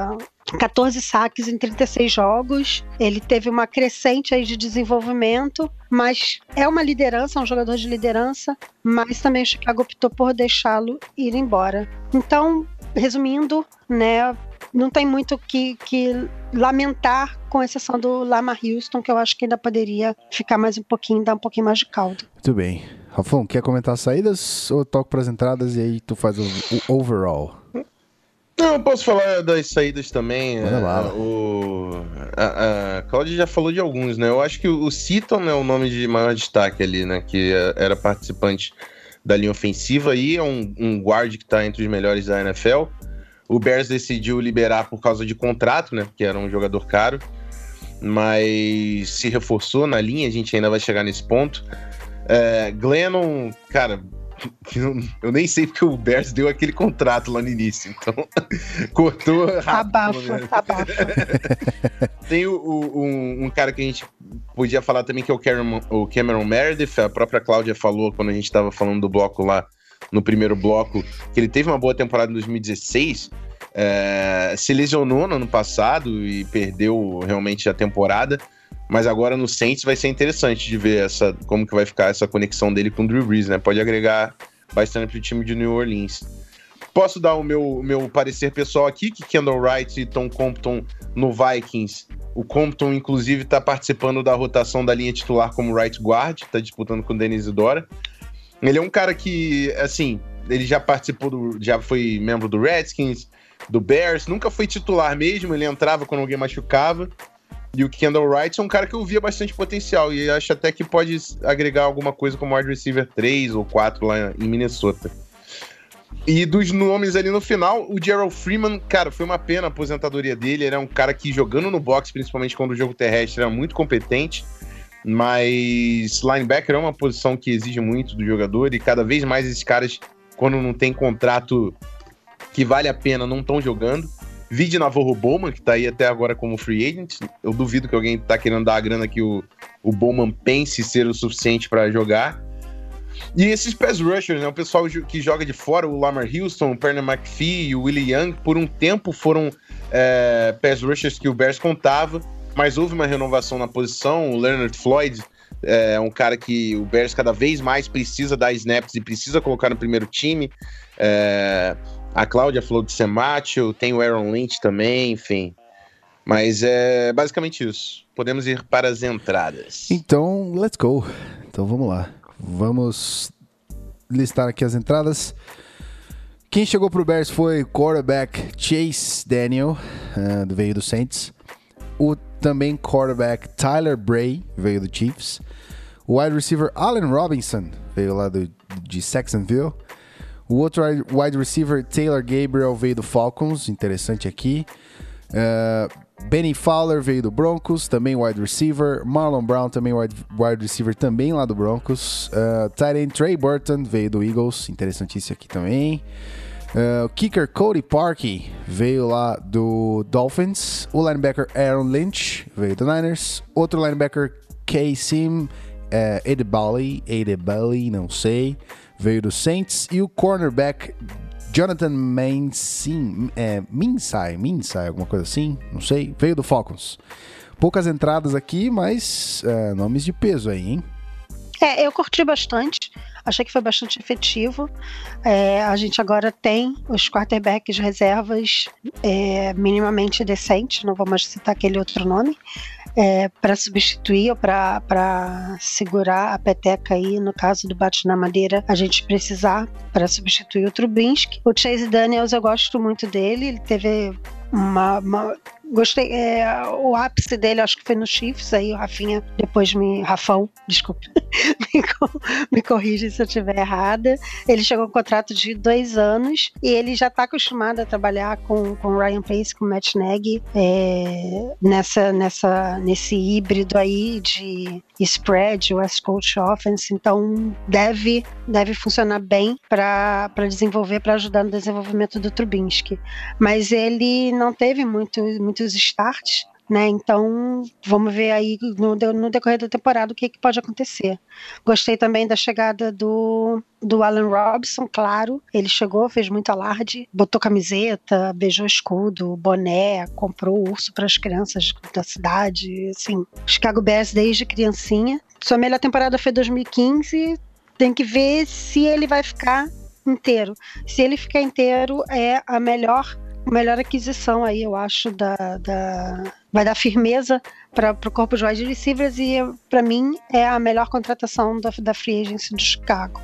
14 saques em 36 jogos. Ele teve uma crescente aí de desenvolvimento, mas é uma liderança, é um jogador de liderança. Mas também o Chicago optou por deixá-lo ir embora. Então, resumindo, né, não tem muito o que, que lamentar, com exceção do Lamar Houston, que eu acho que ainda poderia ficar mais um pouquinho, dar um pouquinho mais de caldo. Muito bem. Rafão, quer comentar as saídas ou toco pras entradas e aí tu faz o, o overall? Não, eu posso falar das saídas também. Manda é, bala. o, a, a Claudia já falou de alguns, né? Eu acho que o Seaton é o nome de maior destaque ali, né? Que é- era participante da linha ofensiva e é um, um guard que tá entre os melhores da NFL. O Bears decidiu liberar por causa de contrato, né? Porque era um jogador caro. Mas se reforçou na linha, a gente ainda vai chegar nesse ponto. É, Glennon, cara, eu- eu nem sei porque o Bears deu aquele contrato lá no início, então cortou rápido. Abafa, abafa. Tem o- o- um, um cara que a gente podia falar também que é o Cameron, o Cameron Meredith, a própria Cláudia falou quando a gente estava falando do bloco lá, no primeiro bloco, que ele teve uma boa temporada em 2016, é, se lesionou no ano passado e perdeu realmente a temporada, mas agora no Saints vai ser interessante de ver essa, como que vai ficar essa conexão dele com o Drew Brees, né? Pode agregar bastante pro time de New Orleans. Posso dar o meu, meu parecer pessoal aqui, que Kendall Wright e Tom Compton no Vikings. O Compton, inclusive, está participando da rotação da linha titular como right guard, está disputando com o Denis Idora. Ele é um cara que, assim, ele já participou, do, já foi membro do Redskins, do Bears, nunca foi titular mesmo, ele entrava quando alguém machucava. E o Kendall Wright é um cara que eu via bastante potencial e acho até que pode agregar alguma coisa como wide receiver 3 ou 4 lá em Minnesota. E dos nomes ali no final, o Gerald Freeman, cara, foi uma pena a aposentadoria dele. Ele é um cara que jogando no box, principalmente quando o jogo terrestre, era muito competente. Mas linebacker é uma posição que exige muito do jogador e cada vez mais esses caras, quando não tem contrato que vale a pena, não estão jogando. Vide Navarro Bowman, que tá aí até agora como free agent. Eu duvido que alguém tá querendo dar a grana que o, o Bowman pense ser o suficiente para jogar. E esses pass rushers, né? O pessoal que joga de fora, o Lamar Houston, o Perna McPhee o Willie Young, por um tempo foram é, pass rushers que o Bears contava, mas houve uma renovação na posição. O Leonard Floyd é um cara que o Bears cada vez mais precisa dar snaps e precisa colocar no primeiro time. É, a Cláudia falou de Semacho, tem o Aaron Lynch também, enfim. Mas é basicamente isso. Podemos ir para as entradas. Então, let's go. Então vamos lá. Vamos listar aqui as entradas. Quem chegou pro Bears foi quarterback Chase Daniel, do veio do Saints. O também quarterback Tyler Bray, veio do Chiefs. O wide receiver Allen Robinson, veio lá do, de Saxonville. O outro wide- receiver Taylor Gabriel veio do Falcons, interessante aqui. Uh, Benny Fowler veio do Broncos, também wide receiver. Marlon Brown também wide, wide receiver, também lá do Broncos. Uh, tight end Trey Burton veio do Eagles, interessantíssimo aqui também. Uh, kicker Cody Parkey veio lá do Dolphins. O linebacker Aaron Lynch veio do Niners. Outro linebacker K-Sim é, Edebali, Edebali, não sei, veio do Saints. E o cornerback Jonathan Mansin, é, Minsai, Minsai, alguma coisa assim, não sei, veio do Falcons. Poucas entradas aqui, mas é, nomes de peso aí, hein? É, eu curti bastante. Achei que foi bastante efetivo. É, a gente agora tem os quarterbacks reservas é, minimamente decentes, não vou mais citar aquele outro nome, é, para substituir ou para segurar a peteca aí, no caso do bate na madeira, a gente precisar para substituir o Trubinsky. O Chase Daniels, eu gosto muito dele, ele teve uma, uma- Gostei, é, o ápice dele acho que foi no Chiefs, aí o Rafinha depois me. Rafão, desculpa, me, me corrige se eu estiver errada. Ele chegou com um contrato de dois anos e ele já está acostumado a trabalhar com, com Ryan Pace, com Matt Nagy, é, nessa, nessa, nesse híbrido aí de spread, West Coast Offense, então deve, deve funcionar bem para desenvolver, para ajudar no desenvolvimento do Trubinsky mas ele não teve muito, muitos starts, né? Então vamos ver aí no, no decorrer da temporada o que, que pode acontecer. Gostei também da chegada do, do Alan Robson, claro. Ele chegou, fez muito alarde, botou camiseta, beijou escudo, boné, comprou urso para as crianças da cidade. Assim, Chicago Bears desde criancinha. Sua melhor temporada foi 2015. Tem que ver se ele vai ficar inteiro. Se ele ficar inteiro, é a melhor, melhor aquisição aí, eu acho, da, da- vai dar firmeza para o corpo de wide receivers e para mim é a melhor contratação da, da free agency do Chicago.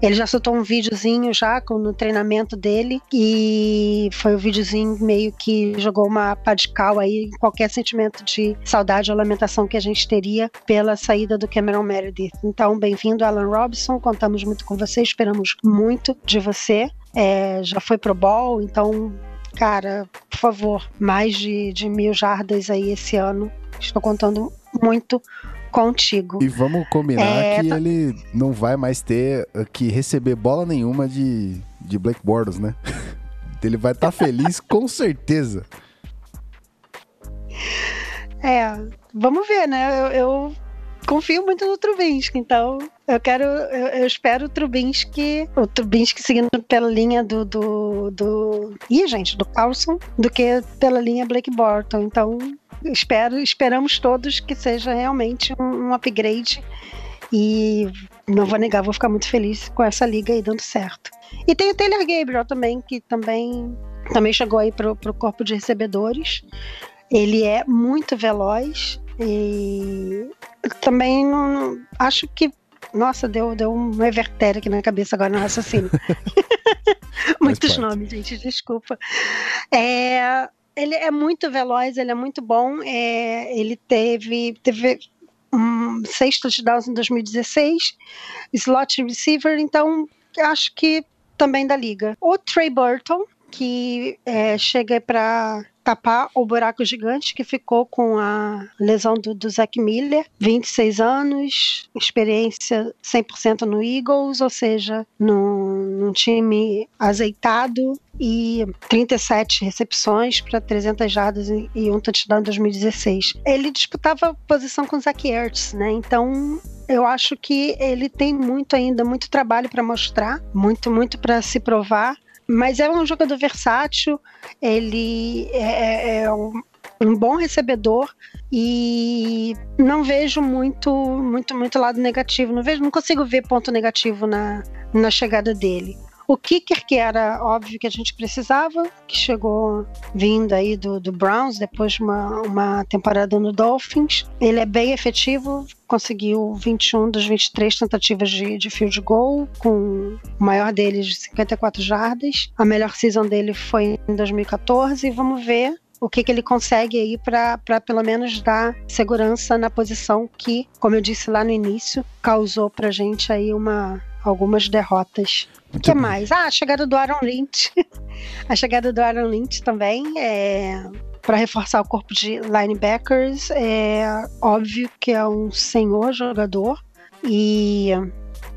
Ele já soltou um videozinho já com, no treinamento dele e foi um videozinho meio que jogou uma pá de cal aí qualquer sentimento de saudade ou lamentação que a gente teria pela saída do Cameron Meredith. Então, bem-vindo, Alan Robson. Contamos muito com você, esperamos muito de você. É, já foi pro Ball, então, cara, por favor, mais de, de mil jardas aí esse ano. Estou contando muito contigo. E vamos combinar É, que tá- ele não vai mais ter uh, que receber bola nenhuma de, de Blake Bortles, né? Ele vai estar feliz com certeza. É, vamos ver, né? Eu, eu confio muito no Trubinsky, então eu quero, eu, eu espero o Trubinsky, o Trubinsky seguindo pela linha do, do, do, ih, gente, do Carlson, do que pela linha Blake Borton. Então, espero, esperamos todos que seja realmente um, um upgrade e não vou negar, vou ficar muito feliz com essa liga aí dando certo. E tem o Taylor Gabriel também, que também, também chegou aí pro, pro corpo de recebedores. Ele é muito veloz e também não, acho que. Nossa, deu, deu um evertério aqui na cabeça agora no raciocínio. Muitos nomes, gente, desculpa. É, ele é muito veloz, ele é muito bom. É, ele teve, teve um, seis touchdowns em 2016, slot receiver, então acho que também da liga. O Trey Burton, que é, chega para tapar o buraco gigante que ficou com a lesão do, do Zach Miller, 26 anos, experiência 100% no Eagles, ou seja, num, num time azeitado e 37 recepções para 300 jardas e e um touchdown em 2016. Ele disputava posição com o Zach Ertz, né? Então eu acho que ele tem muito ainda, muito trabalho para mostrar, muito, muito para se provar. Mas é um jogador versátil, ele é, é um, um bom recebedor e não vejo muito, muito, muito lado negativo. Não vejo, não consigo ver ponto negativo na, na chegada dele. O kicker, que era óbvio que a gente precisava, que chegou vindo aí do, do Browns depois de uma, uma temporada no Dolphins. Ele é bem efetivo, conseguiu 21 das 23 tentativas de, de field goal, com o maior deles de 54 jardas. A melhor season dele foi em 2014. Vamos ver o que, que ele consegue aí para pelo menos dar segurança na posição que, como eu disse lá no início, causou pra gente aí uma algumas derrotas. O que bem. mais? Ah, a chegada do Aaron Lynch. a chegada do Aaron Lynch também é para reforçar o corpo de linebackers. É óbvio que é um senhor jogador e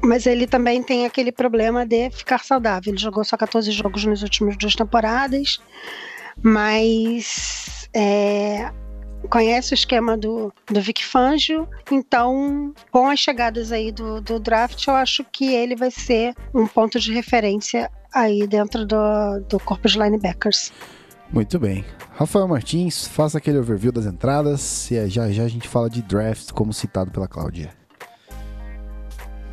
mas ele também tem aquele problema de ficar saudável. Ele jogou só 14 jogos nas últimas duas temporadas, mas é, conhece o esquema do, do Vic Fangio, então com as chegadas aí do, do draft, eu acho que ele vai ser um ponto de referência aí dentro do, do corpo de linebackers. Muito bem. Rafael Martins, faça aquele overview das entradas e aí já já a gente fala de draft, como citado pela Cláudia.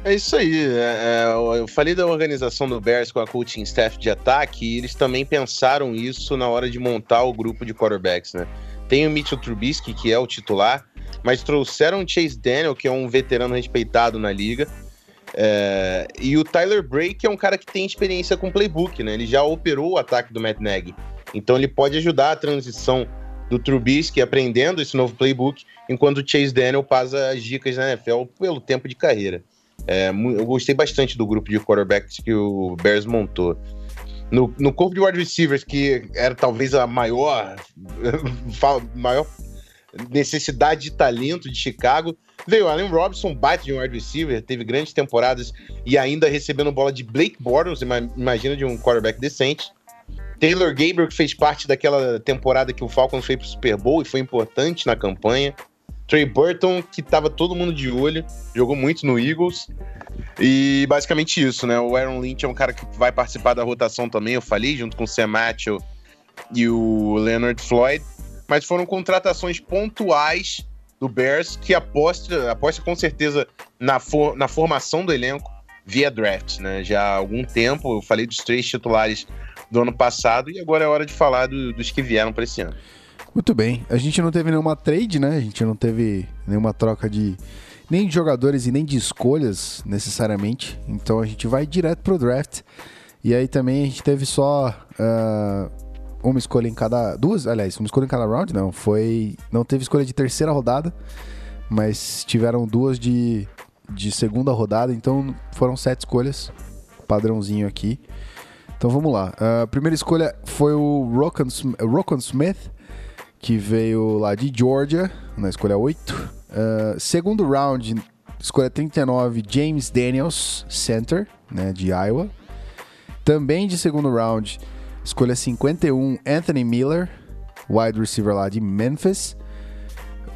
É isso aí. é, é, eu falei da organização do Bears com a coaching staff de ataque e eles também pensaram isso na hora de montar o grupo de quarterbacks, né? Tem o Mitchell Trubisky, que é o titular, mas trouxeram o Chase Daniel, que é um veterano respeitado na liga. é, e o Tyler Bray, que é um cara que tem experiência com playbook, né? Ele já operou o ataque do Matt Nagy. Então ele pode ajudar a transição do Trubisky aprendendo esse novo playbook, enquanto o Chase Daniel passa as dicas na NFL pelo tempo de carreira. É, eu gostei bastante do grupo de quarterbacks que o Bears montou. No, no corpo de wide receivers, que era talvez a maior, maior necessidade de talento de Chicago, veio Allen Robinson, baita de um wide receiver, teve grandes temporadas e ainda recebendo bola de Blake Bortles, ima- imagina de um quarterback decente. Taylor Gabriel, que fez parte daquela temporada que o Falcons foi pro Super Bowl e foi importante na campanha. Trey Burton, que tava todo mundo de olho, jogou muito no Eagles. E basicamente isso, né? O Aaron Lynch é um cara que vai participar da rotação também, eu falei, junto com o Sam Matthew e o Leonard Floyd. Mas foram contratações pontuais do Bears que aposta, aposta com certeza na, for- na formação do elenco via draft, né? Já há algum tempo, eu falei dos três titulares do ano passado e agora é hora de falar do- dos que vieram para esse ano. Muito bem. A gente não teve nenhuma trade, né? A gente não teve nenhuma troca de nem de jogadores e nem de escolhas necessariamente. Então a gente vai direto pro draft. E aí também a gente teve só ah, uma escolha em cada. Duas, aliás, uma escolha em cada round, não. Foi. Não teve escolha de terceira rodada, mas tiveram duas de, de segunda rodada. Então foram sete escolhas. Padrãozinho aqui. Então vamos lá. Ah, A primeira escolha foi o Rokon Smith que veio lá de Georgia, na escolha 8. Ah, segundo round, escolha 39, James Daniels, center, né, de Iowa. Também de segundo round, escolha 51, Anthony Miller, wide receiver lá de Memphis.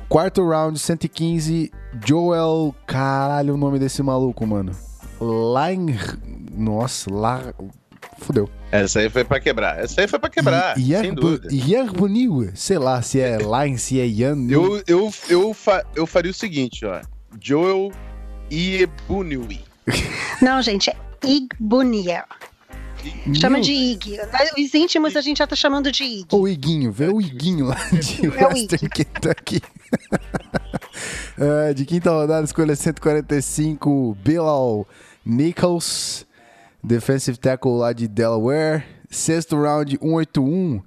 Quarto round, 115, Joel. Caralho, o nome desse maluco, mano. Line. Nossa, lá. Fudeu. Essa aí foi para quebrar. Essa aí foi para quebrar, I- sem dúvida. Yerbuniu, sei lá se é Line, se é Yan. Eu, eu, eu, fa- eu faria o seguinte, ó. Joel Iebuniwi. Não, gente, é Igbunia. Chama de Ig. Os íntimos a gente já tá chamando de Ig. O Iguinho, vê o Iguinho lá de É o Western Kentucky. Ah, de quinta rodada, escolha 145, Bilal Nichols, defensive tackle lá de Delaware. Sexto round, 181,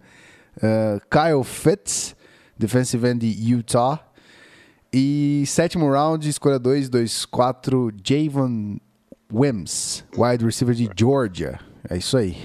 Uh, Kyle Fitz, defensive end de Utah. E sétimo round, escolha 2, 2, 4, Javon Wims, wide receiver de Georgia. É isso aí.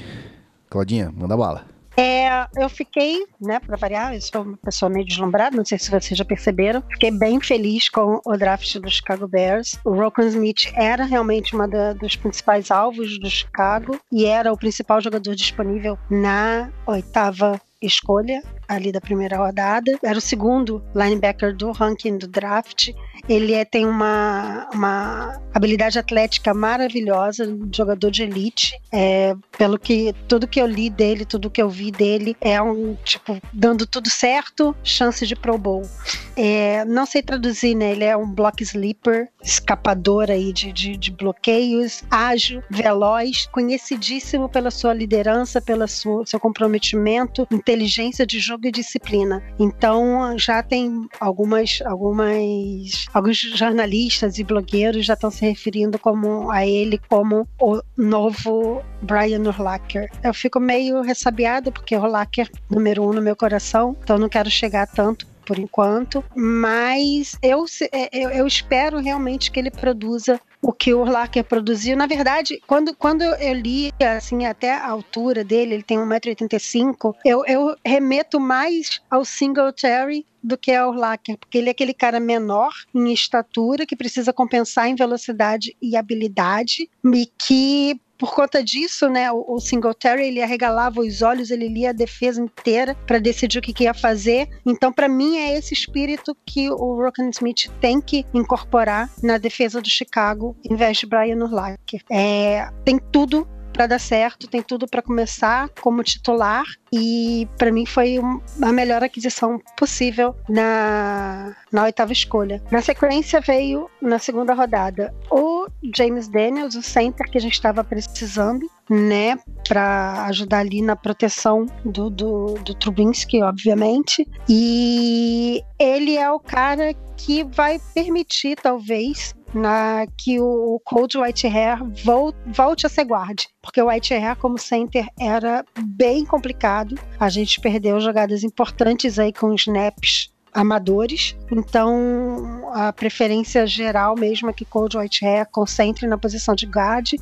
Claudinha, manda bala. É, eu fiquei, né, pra variar, eu sou uma pessoa meio deslumbrada, não sei se vocês já perceberam. Fiquei bem feliz com o draft do Chicago Bears. O Rocco Smith era realmente da, dos principais alvos do Chicago e era o principal jogador disponível na oitava escolha ali da primeira rodada. Era o segundo linebacker do ranking do draft. Ele é, tem uma, uma habilidade atlética maravilhosa, um jogador de elite. É, pelo que tudo que eu li dele, tudo que eu vi dele, é um tipo dando tudo certo, chance de Pro Bowl. É, não sei traduzir, né? Ele é um block sleeper, escapador aí de, de, de bloqueios, ágil, veloz, conhecidíssimo pela sua liderança, pelo seu comprometimento, inteligência de jogo e disciplina. Então já tem algumas, algumas, alguns jornalistas e blogueiros já estão se referindo como a ele como o novo Brian Urlacher. Eu fico meio ressabiada porque Urlacher número um no meu coração, então não quero chegar tanto por enquanto, mas eu, eu, eu, espero realmente que ele produza o que o Urlacher produziu. Na verdade, quando, quando eu li, assim, até a altura dele, ele tem 1,85m, eu, eu remeto mais ao Singletary do que ao Urlacher, porque ele é aquele cara menor em estatura, que precisa compensar em velocidade e habilidade, e que por conta disso, né, o, o Singletary ele arregalava os olhos, ele lia a defesa inteira para decidir o que, que, ia fazer. Então, para mim, é esse espírito que o Rokan Smith tem que incorporar na defesa do Chicago, em vez de Brian Urlacher. É, tem tudo para dar certo, tem tudo para começar como titular e para mim foi a melhor aquisição possível na, na oitava escolha. Na sequência veio na segunda rodada o James Daniels, o center que a gente estava precisando, né, para ajudar ali na proteção do, do, do Trubinsky, obviamente. E ele é o cara que vai permitir, talvez, na, que o Cold Whitehair volte, volte a ser guarde. Porque o Whitehair, como center, era bem complicado. A gente perdeu jogadas importantes aí com snaps amadores. Então, a preferência geral mesmo é que Cold Whitehair concentre na posição de guard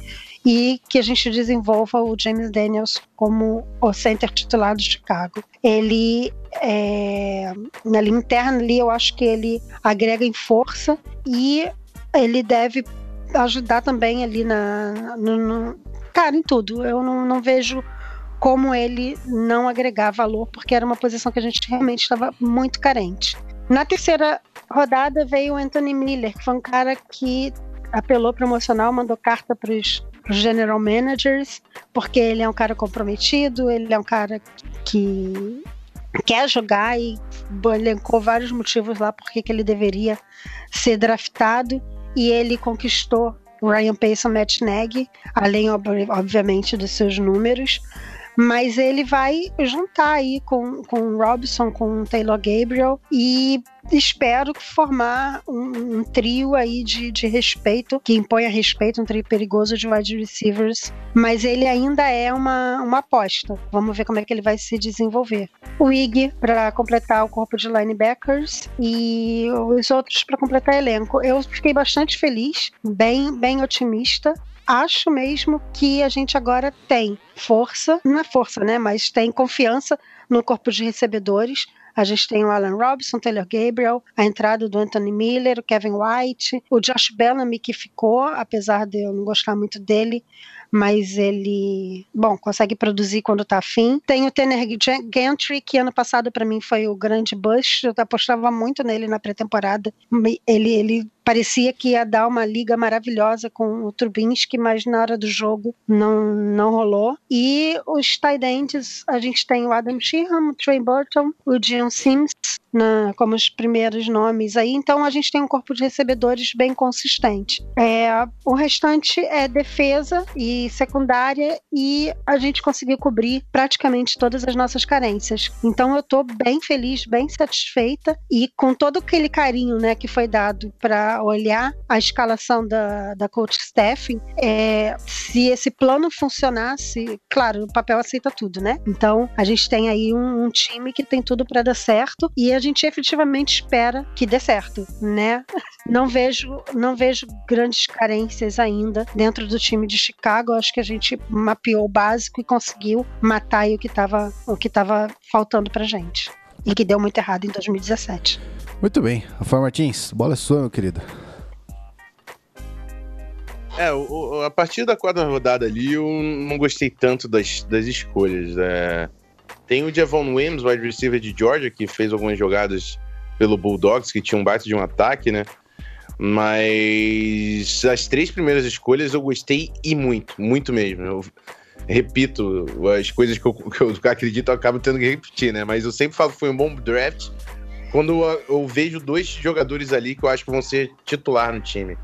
e que a gente desenvolva o James Daniels como o center titular do Chicago. Ele é, na linha interna ali, eu acho que ele agrega em força e ele deve ajudar também ali na. No, no, cara, em tudo. Eu não, não vejo como ele não agregar valor, porque era uma posição que a gente realmente estava muito carente. Na terceira rodada veio o Anthony Miller, que foi um cara que apelou promocional, mandou carta para os general managers, porque ele é um cara comprometido, ele é um cara que quer jogar e elencou vários motivos lá porque que ele deveria ser draftado e ele conquistou Ryan Pace Matt Nagy, além obviamente dos seus números, mas ele vai juntar aí com, com o Robson, com o Taylor Gabriel e espero formar um, um trio aí de, de respeito, que imponha respeito, um trio perigoso de wide receivers, mas ele ainda é uma, uma aposta. Vamos ver como é que ele vai se desenvolver. O Ig para completar o corpo de linebackers e os outros para completar elenco. Eu fiquei bastante feliz, bem, bem otimista acho mesmo que a gente agora tem força, não é força, né? Mas tem confiança no corpo de recebedores. A gente tem o Alan Robson, Taylor Gabriel, a entrada do Anthony Miller, o Kevin White, o Josh Bellamy que ficou, apesar de eu não gostar muito dele, mas ele, bom, consegue produzir quando tá afim. Tem o Tanner Gantry, que ano passado para mim foi o grande bust, eu apostava muito nele na pré-temporada. Ele, ele parecia que ia dar uma liga maravilhosa com o Trubinsky, mas na hora do jogo não, não rolou. E os tight ends, a gente tem o Adam Sheehan, o Trey Burton, o Jim Sims na, como os primeiros nomes aí. Então a gente tem um corpo de recebedores bem consistente. É, o restante é defesa e secundária e a gente conseguiu cobrir praticamente todas as nossas carências. Então eu estou bem feliz, bem satisfeita e com todo aquele carinho né, que foi dado para olhar a escalação da, da coach staff, é, se esse plano funcionasse, claro, o papel aceita tudo, né? Então a gente tem aí um, um time que tem tudo para dar certo e a gente efetivamente espera que dê certo, né? Não vejo, não vejo grandes carências ainda dentro do time de Chicago. Acho que a gente mapeou o básico e conseguiu matar o que estava o que tava faltando pra gente. E que deu muito errado em 2017. Muito bem. Rafael Martins, bola é sua, meu querido. É, o- o- a partir da quarta rodada ali, eu não gostei tanto das, das escolhas. é. Tem o Javon Williams, wide receiver de Georgia, que fez algumas jogadas pelo Bulldogs, que tinha um baita de um ataque, né? Mas as três primeiras escolhas eu gostei e muito, muito mesmo. Eu repito, as coisas que eu, que eu acredito eu acabo tendo que repetir, né? Mas eu sempre falo que foi um bom draft quando eu, vejo dois jogadores ali que eu acho que vão ser titular no time.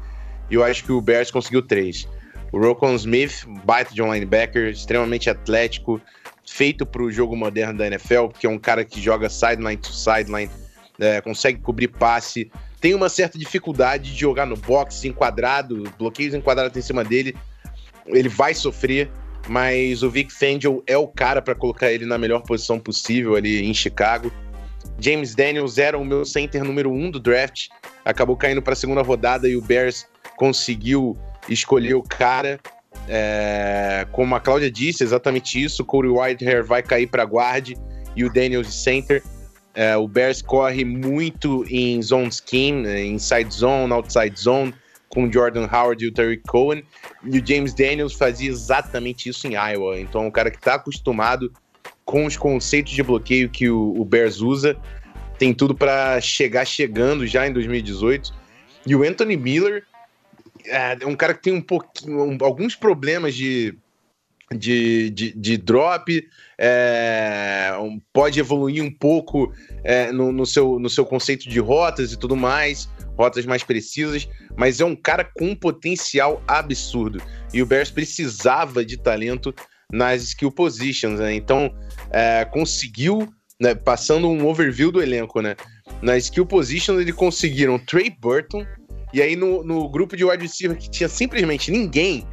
E eu acho que o Bears conseguiu três. O Rokon Smith, baita de um linebacker, extremamente atlético, feito para o jogo moderno da NFL, porque é um cara que joga sideline to sideline, é, consegue cobrir passe, tem uma certa dificuldade de jogar no box, enquadrado, bloqueios enquadrados em cima dele, ele vai sofrer, mas o Vic Fangio é o cara para colocar ele na melhor posição possível ali em Chicago. James Daniels era o meu center número um do draft, acabou caindo para a segunda rodada e o Bears conseguiu escolher o cara. É, como a Cláudia disse, exatamente isso. Corey Whitehair vai cair para guard e o Daniels center. É, o Bears corre muito em zone scheme, né, inside zone, outside zone, com o Jordan Howard e o Terry Cohen. E o James Daniels fazia exatamente isso em Iowa. Então, é um cara que está acostumado com os conceitos de bloqueio que o, o Bears usa, tem tudo para chegar chegando já em 2018. E o Anthony Miller é um cara que tem um pouquinho, um- alguns problemas de, de, de, de drop, é, um- pode evoluir um pouco é, no, no seu, no seu conceito de rotas e tudo mais, rotas mais precisas, mas é um cara com um potencial absurdo. E o Bears precisava de talento nas skill positions, né? Então, é, conseguiu, né, passando um overview do elenco, né? Nas skill positions, eles conseguiram Trey Burton, e aí no, no grupo de wide receiver que tinha simplesmente ninguém,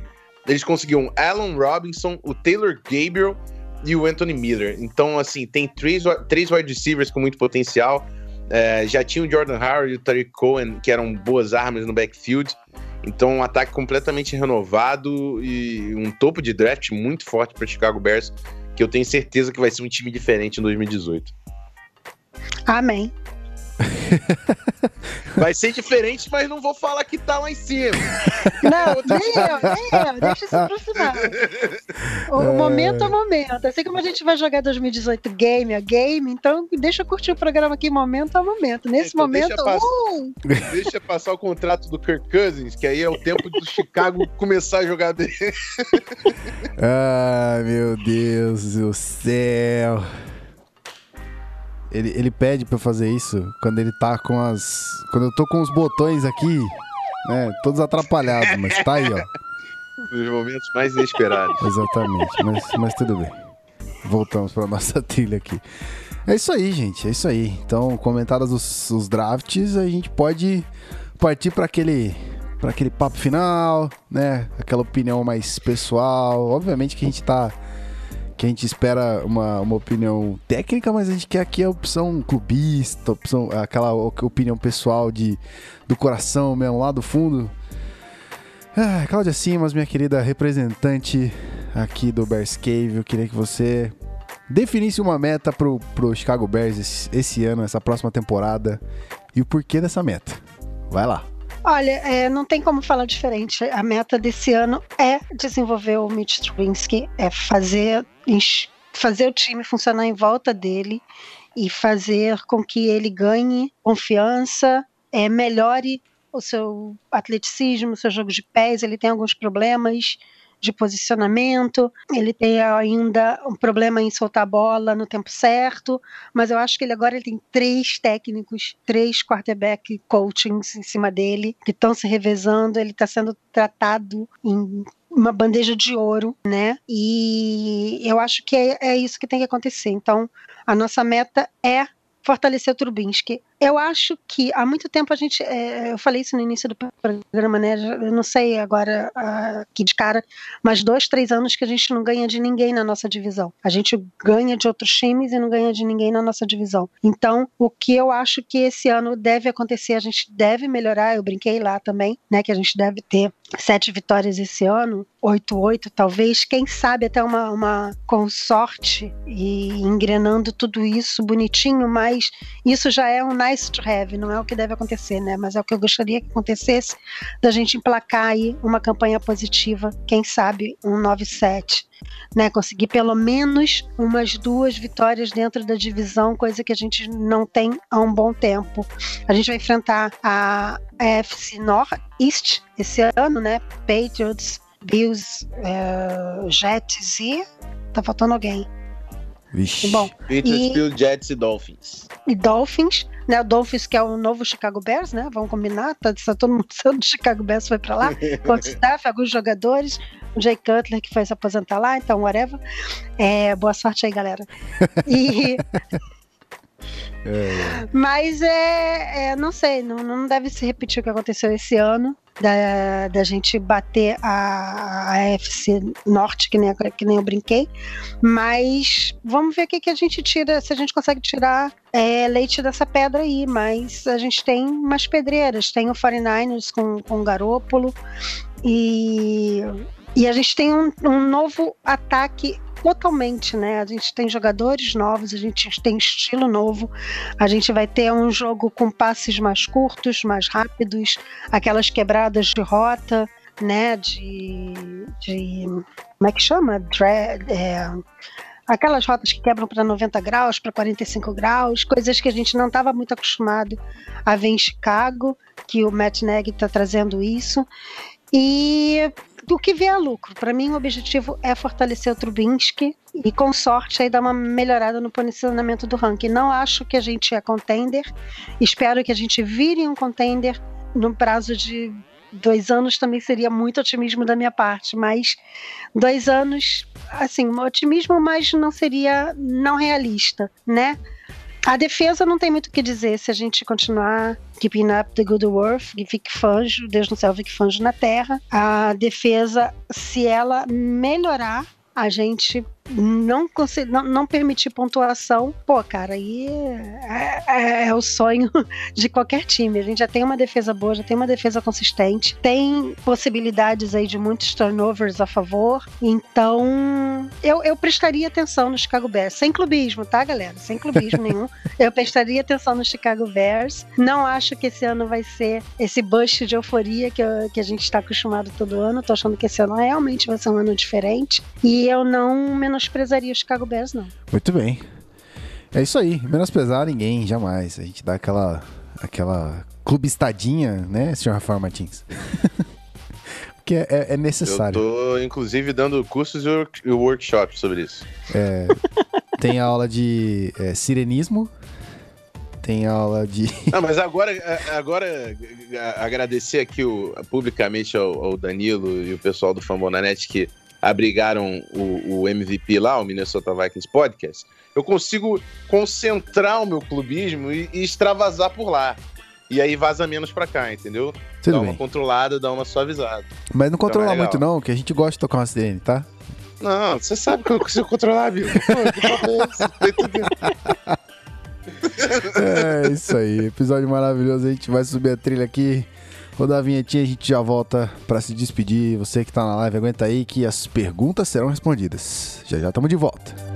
eles conseguiram Alan Robinson, o Taylor Gabriel e o Anthony Miller. Então, assim, tem três, três wide receivers com muito potencial. É, já tinha o Jordan Howard e o Tariq Cohen, que eram boas armas no backfield. Então, um ataque completamente renovado e um topo de draft muito forte para Chicago Bears, que eu tenho certeza que vai ser um time diferente em 2018. Amém. Vai ser diferente, mas não vou falar que tá lá em cima. Não, nem eu, nem eu. Deixa isso pro final. O É. momento é momento. Assim como a gente vai jogar 2018 game a game, então deixa eu curtir o programa aqui momento a momento. Nesse Então momento, deixa passar. uh, Deixa passar o contrato do Kirk Cousins, que aí é o tempo do Chicago começar a jogar bem. Ai, meu Deus do céu. Ele, ele pede pra eu fazer isso quando ele tá com as. Quando eu tô com os botões aqui, né? Todos atrapalhados, mas tá aí, ó. Nos momentos mais inesperados. Exatamente, mas, mas tudo bem. Voltamos pra nossa trilha aqui. É isso aí, gente, é isso aí. Então, comentados os, os drafts, a gente pode partir para aquele para aquele papo final, né? Aquela opinião mais pessoal. Obviamente que a gente tá que a gente espera uma, uma opinião técnica, mas a gente quer aqui a opção clubista, opção, aquela opinião pessoal de do coração mesmo, lá do fundo. Ah, Cláudia Simas, minha querida representante aqui do Bears Cave, eu queria que você definisse uma meta pro, pro Chicago Bears esse, esse ano, essa próxima temporada, e o porquê dessa meta. Vai lá. Olha, é, não tem como falar diferente. A meta desse ano é desenvolver o Mitch Trubisky, é fazer, fazer o time funcionar em volta dele e fazer com que ele ganhe confiança, é, melhore o seu atleticismo, o seu jogo de pés. Ele tem alguns problemas de posicionamento, ele tem ainda um problema em soltar a bola no tempo certo, mas eu acho que ele agora ele tem três técnicos, três quarterback coachings em cima dele, que estão se revezando, ele está sendo tratado em uma bandeja de ouro, né? E eu acho que é, é isso que tem que acontecer. Então, a nossa meta é fortalecer o Trubinsky eu acho que há muito tempo a gente. é, eu falei isso no início do programa, né? Eu não sei agora ah, aqui de cara, mas dois, três anos que a gente não ganha de ninguém na nossa divisão. A gente ganha de outros times e não ganha de ninguém na nossa divisão. Então, o que eu acho que esse ano deve acontecer, a gente deve melhorar. Eu brinquei lá também, né? Que a gente deve ter sete vitórias esse ano, 8-8 talvez, quem sabe até uma, uma consorte e engrenando tudo isso bonitinho, mas isso já é um nice to have, não é o que deve acontecer, né? Mas é o que eu gostaria que acontecesse, da gente emplacar aí uma campanha positiva, quem sabe um 9-7. Né, conseguir pelo menos umas duas vitórias dentro da divisão, coisa que a gente não tem há um bom tempo. A gente vai enfrentar a AFC Northeast esse ano, né? Patriots, Bills, eh, Jets e tá faltando alguém. Vixe. Bom, Patriots, E- Bills, Jets e Dolphins. e Dolphins, né? O Dolphins que é o novo Chicago Bears, né? Vamos combinar, tá, tá todo mundo sendo do Chicago Bears foi pra lá, com o staff, alguns jogadores, o Jay Cutler que foi se aposentar lá, então whatever. É, boa sorte aí, galera. E É, Mas é, é, não sei, não, não deve se repetir o que aconteceu esse ano, da, da gente bater a, a AFC Norte, que nem, que nem eu brinquei. Mas vamos ver o que, que a gente tira, se a gente consegue tirar é, leite dessa pedra aí. Mas a gente tem umas pedreiras, tem o 49ers com, com o Garópolo e, e a gente tem um, um novo ataque totalmente, né? A gente tem jogadores novos, a gente tem estilo novo, a gente vai ter um jogo com passes mais curtos, mais rápidos, aquelas quebradas de rota, né? De. de como é que chama? Dra- é, aquelas rotas que quebram para 90 graus, para 45 graus, coisas que a gente não estava muito acostumado a ver em Chicago, que o Matt Nagy está trazendo isso. E do que vier lucro. Para mim, o objetivo é fortalecer o Trubinsky e, com sorte, aí dar uma melhorada no posicionamento do ranking. Não acho que a gente é contender. Espero que a gente vire um contender no prazo de dois anos também seria muito otimismo da minha parte, mas dois anos, assim, um otimismo, mas não seria não realista, né? A defesa não tem muito o que dizer se a gente continuar keeping up the good work, que fique fanjo, Deus no céu, fique fanjo na terra. A defesa, se ela melhorar, a gente não, não, não permitir pontuação, pô, cara, aí é, é- é o sonho de qualquer time. A gente já tem uma defesa boa, já tem uma defesa consistente, tem possibilidades aí de muitos turnovers a favor. Então, eu, eu prestaria atenção no Chicago Bears, sem clubismo, tá, galera? Sem clubismo nenhum. Eu prestaria atenção no Chicago Bears. Não acho que esse ano vai ser esse boost de euforia que, eu- que a gente está acostumado todo ano. Tô achando que esse ano realmente vai ser um ano diferente. E eu não menosprezaria o Chicago Bears, não. Muito bem. É isso aí. Menosprezar ninguém, jamais. A gente dá aquela, aquela clubistadinha, né, senhor Rafael Martins? Porque é, é- é Eu necessário. tô, inclusive, dando cursos e work- workshops sobre isso. Tem aula de é, sirenismo, tem aula de. Não, mas agora, a- agora a- agradecer aqui o- publicamente ao, ao Danilo e o pessoal do Fambonanet que abrigaram o, o MVP lá, o Minnesota Vikings Podcast. Eu consigo concentrar o meu clubismo e, e extravasar por lá. E aí vaza menos pra cá, entendeu? Tudo dá uma bem. controlada, dá uma suavizada. Mas não controla Então é muito, não, que a gente gosta de tocar uma sirene, tá? Não, você sabe que eu consigo controlar, papo é? É isso aí. Episódio maravilhoso. A gente vai subir a trilha aqui. Rodar a vinhetinha, a gente já volta pra se despedir. Você que tá na live, aguenta aí que as perguntas serão respondidas. Já já estamos de volta.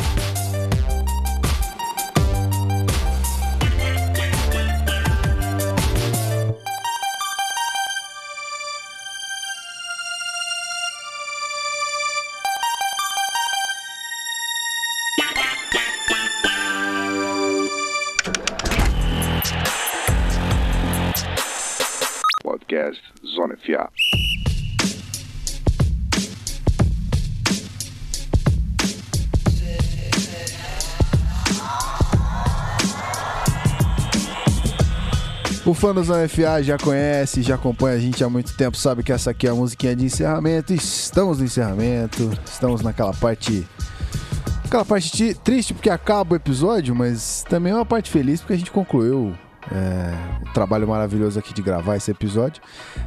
Fã do Zona FA já conhece, já acompanha a gente há muito tempo, sabe que essa aqui é a musiquinha de encerramento. Estamos no encerramento, estamos naquela parte. Aquela parte triste porque acaba o episódio, mas também é uma parte feliz porque a gente concluiu é, o trabalho maravilhoso aqui de gravar esse episódio,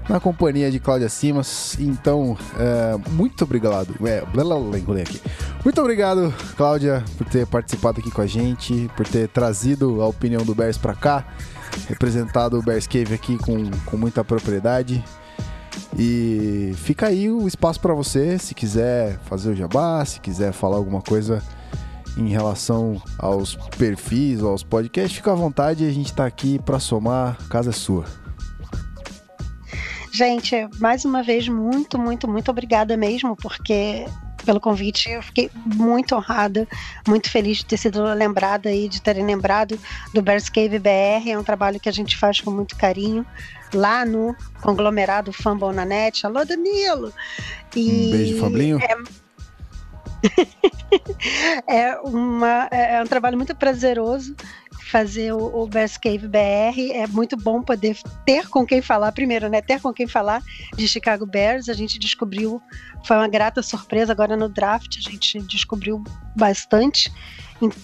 na companhia de Cláudia Simas. Então, é, muito obrigado. É, enrolei aqui. Muito obrigado, Cláudia, por ter participado aqui com a gente, por ter trazido a opinião do Bears pra cá, representado o Bears Cave aqui com, com muita propriedade. E fica aí o espaço para você, se quiser fazer o jabá, se quiser falar alguma coisa em relação aos perfis aos podcasts, fica à vontade, a gente tá aqui para somar, a casa é sua. Gente, mais uma vez, muito, muito, muito obrigada mesmo, porque pelo convite, eu fiquei muito honrada, muito feliz de ter sido lembrada aí, de terem lembrado do Bears Cave BR, é um trabalho que a gente faz com muito carinho lá no conglomerado Fumble na Net. Alô, Danilo! E Um beijo, Fablinho. é, uma, é um trabalho muito prazeroso fazer o, o Bears Cave BR. É muito bom poder ter com quem falar, primeiro, né? Ter com quem falar de Chicago Bears. A gente descobriu, foi uma grata surpresa agora no draft, a gente descobriu bastante.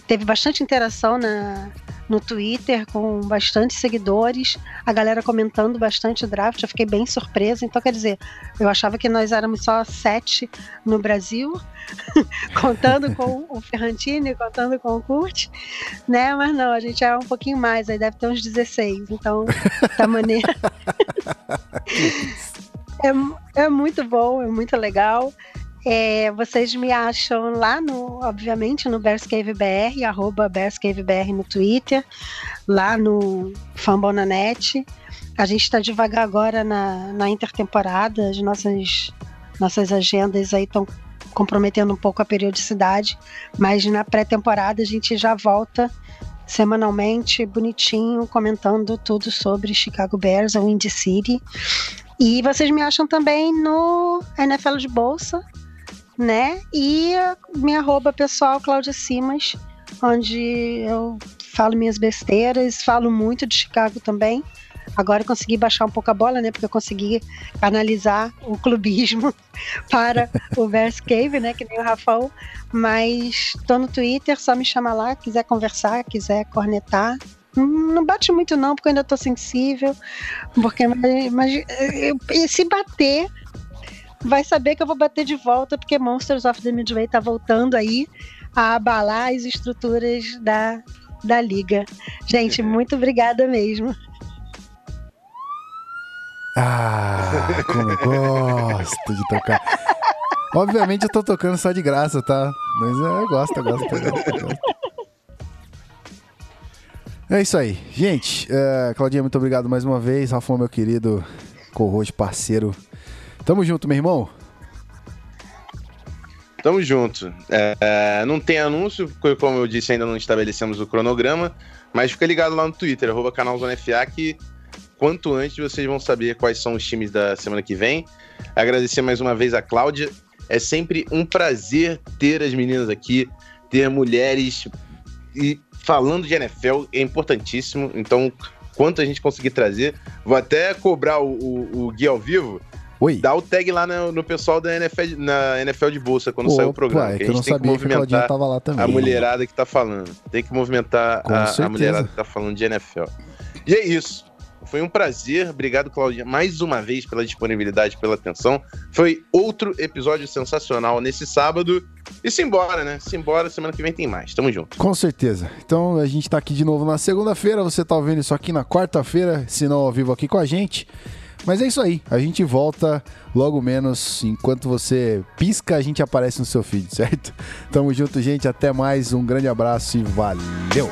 Teve bastante interação na, no Twitter, com bastante seguidores, a galera comentando bastante o draft, eu fiquei bem surpresa. Então, quer dizer, eu achava que nós éramos só sete no Brasil, contando com o Ferrantini, contando com o Kurt, né? Mas não, a gente é um pouquinho mais, aí deve ter uns 16, então tá maneiro. é, é muito bom, é muito legal. É, vocês me acham lá no, obviamente, no Bears Cave BR, arroba Bears Cave BR no Twitter, lá no Fambonanet. A gente está devagar agora na, na intertemporada, as nossas, nossas agendas aí estão comprometendo um pouco a periodicidade, mas na pré-temporada a gente já volta semanalmente, bonitinho, comentando tudo sobre Chicago Bears ou Indy City. E vocês me acham também no NFL de Bolsa, né? E minha arroba pessoal, Cláudia Simas, onde eu falo minhas besteiras, falo muito de Chicago também. Agora consegui baixar um pouco a bola, né? Porque eu consegui canalizar o clubismo para o Verse Cave, né? Que nem o Rafão. Mas tô no Twitter, só me chama lá, quiser conversar, quiser cornetar. Não bate muito não, porque eu ainda tô sensível. Porque mas, mas, eu- e se bater, vai saber que eu vou bater de volta, porque Monsters of the Midway tá voltando aí a abalar as estruturas da, da liga. Gente, muito obrigada mesmo. Ah, como eu gosto de tocar. Obviamente eu tô tocando só de graça, tá? Mas é, eu gosto, eu gosto, eu gosto, eu gosto. É isso aí. Gente, é, Claudinha, muito obrigado mais uma vez. Rafão, meu querido co-host, parceiro. Tamo junto, meu irmão. Tamo junto. É, é, não tem anúncio, porque, como eu disse, ainda não estabelecemos o cronograma, mas fica ligado lá no Twitter, arroba canal Zona FA, que quanto antes vocês vão saber quais são os times da semana que vem. Agradecer mais uma vez a Cláudia. É sempre um prazer ter as meninas aqui, ter mulheres e falando de NFL é importantíssimo. Então, quanto a gente conseguir trazer, vou até cobrar o, o, o Gui ao vivo. Oi. Dá o tag lá no, no pessoal da NFL, na NFL de bolsa quando sair o Opa, programa. é que que eu não sabia que a Claudinha tava lá também. a mulherada que tá falando. Tem que movimentar a, a mulherada que tá falando de NFL. E é isso. Foi um prazer. Obrigado, Claudinha, mais uma vez pela disponibilidade, pela atenção. Foi outro episódio sensacional nesse sábado. E simbora, né? Simbora, semana que vem tem mais. Tamo junto. Com certeza. Então a gente tá aqui de novo na segunda-feira. Você tá ouvindo isso aqui na quarta-feira, se não ao vivo aqui com a gente. Mas é isso aí. A gente volta logo menos. Enquanto você pisca, a gente aparece no seu feed, certo? Tamo junto, gente. Até mais. Um grande abraço e valeu!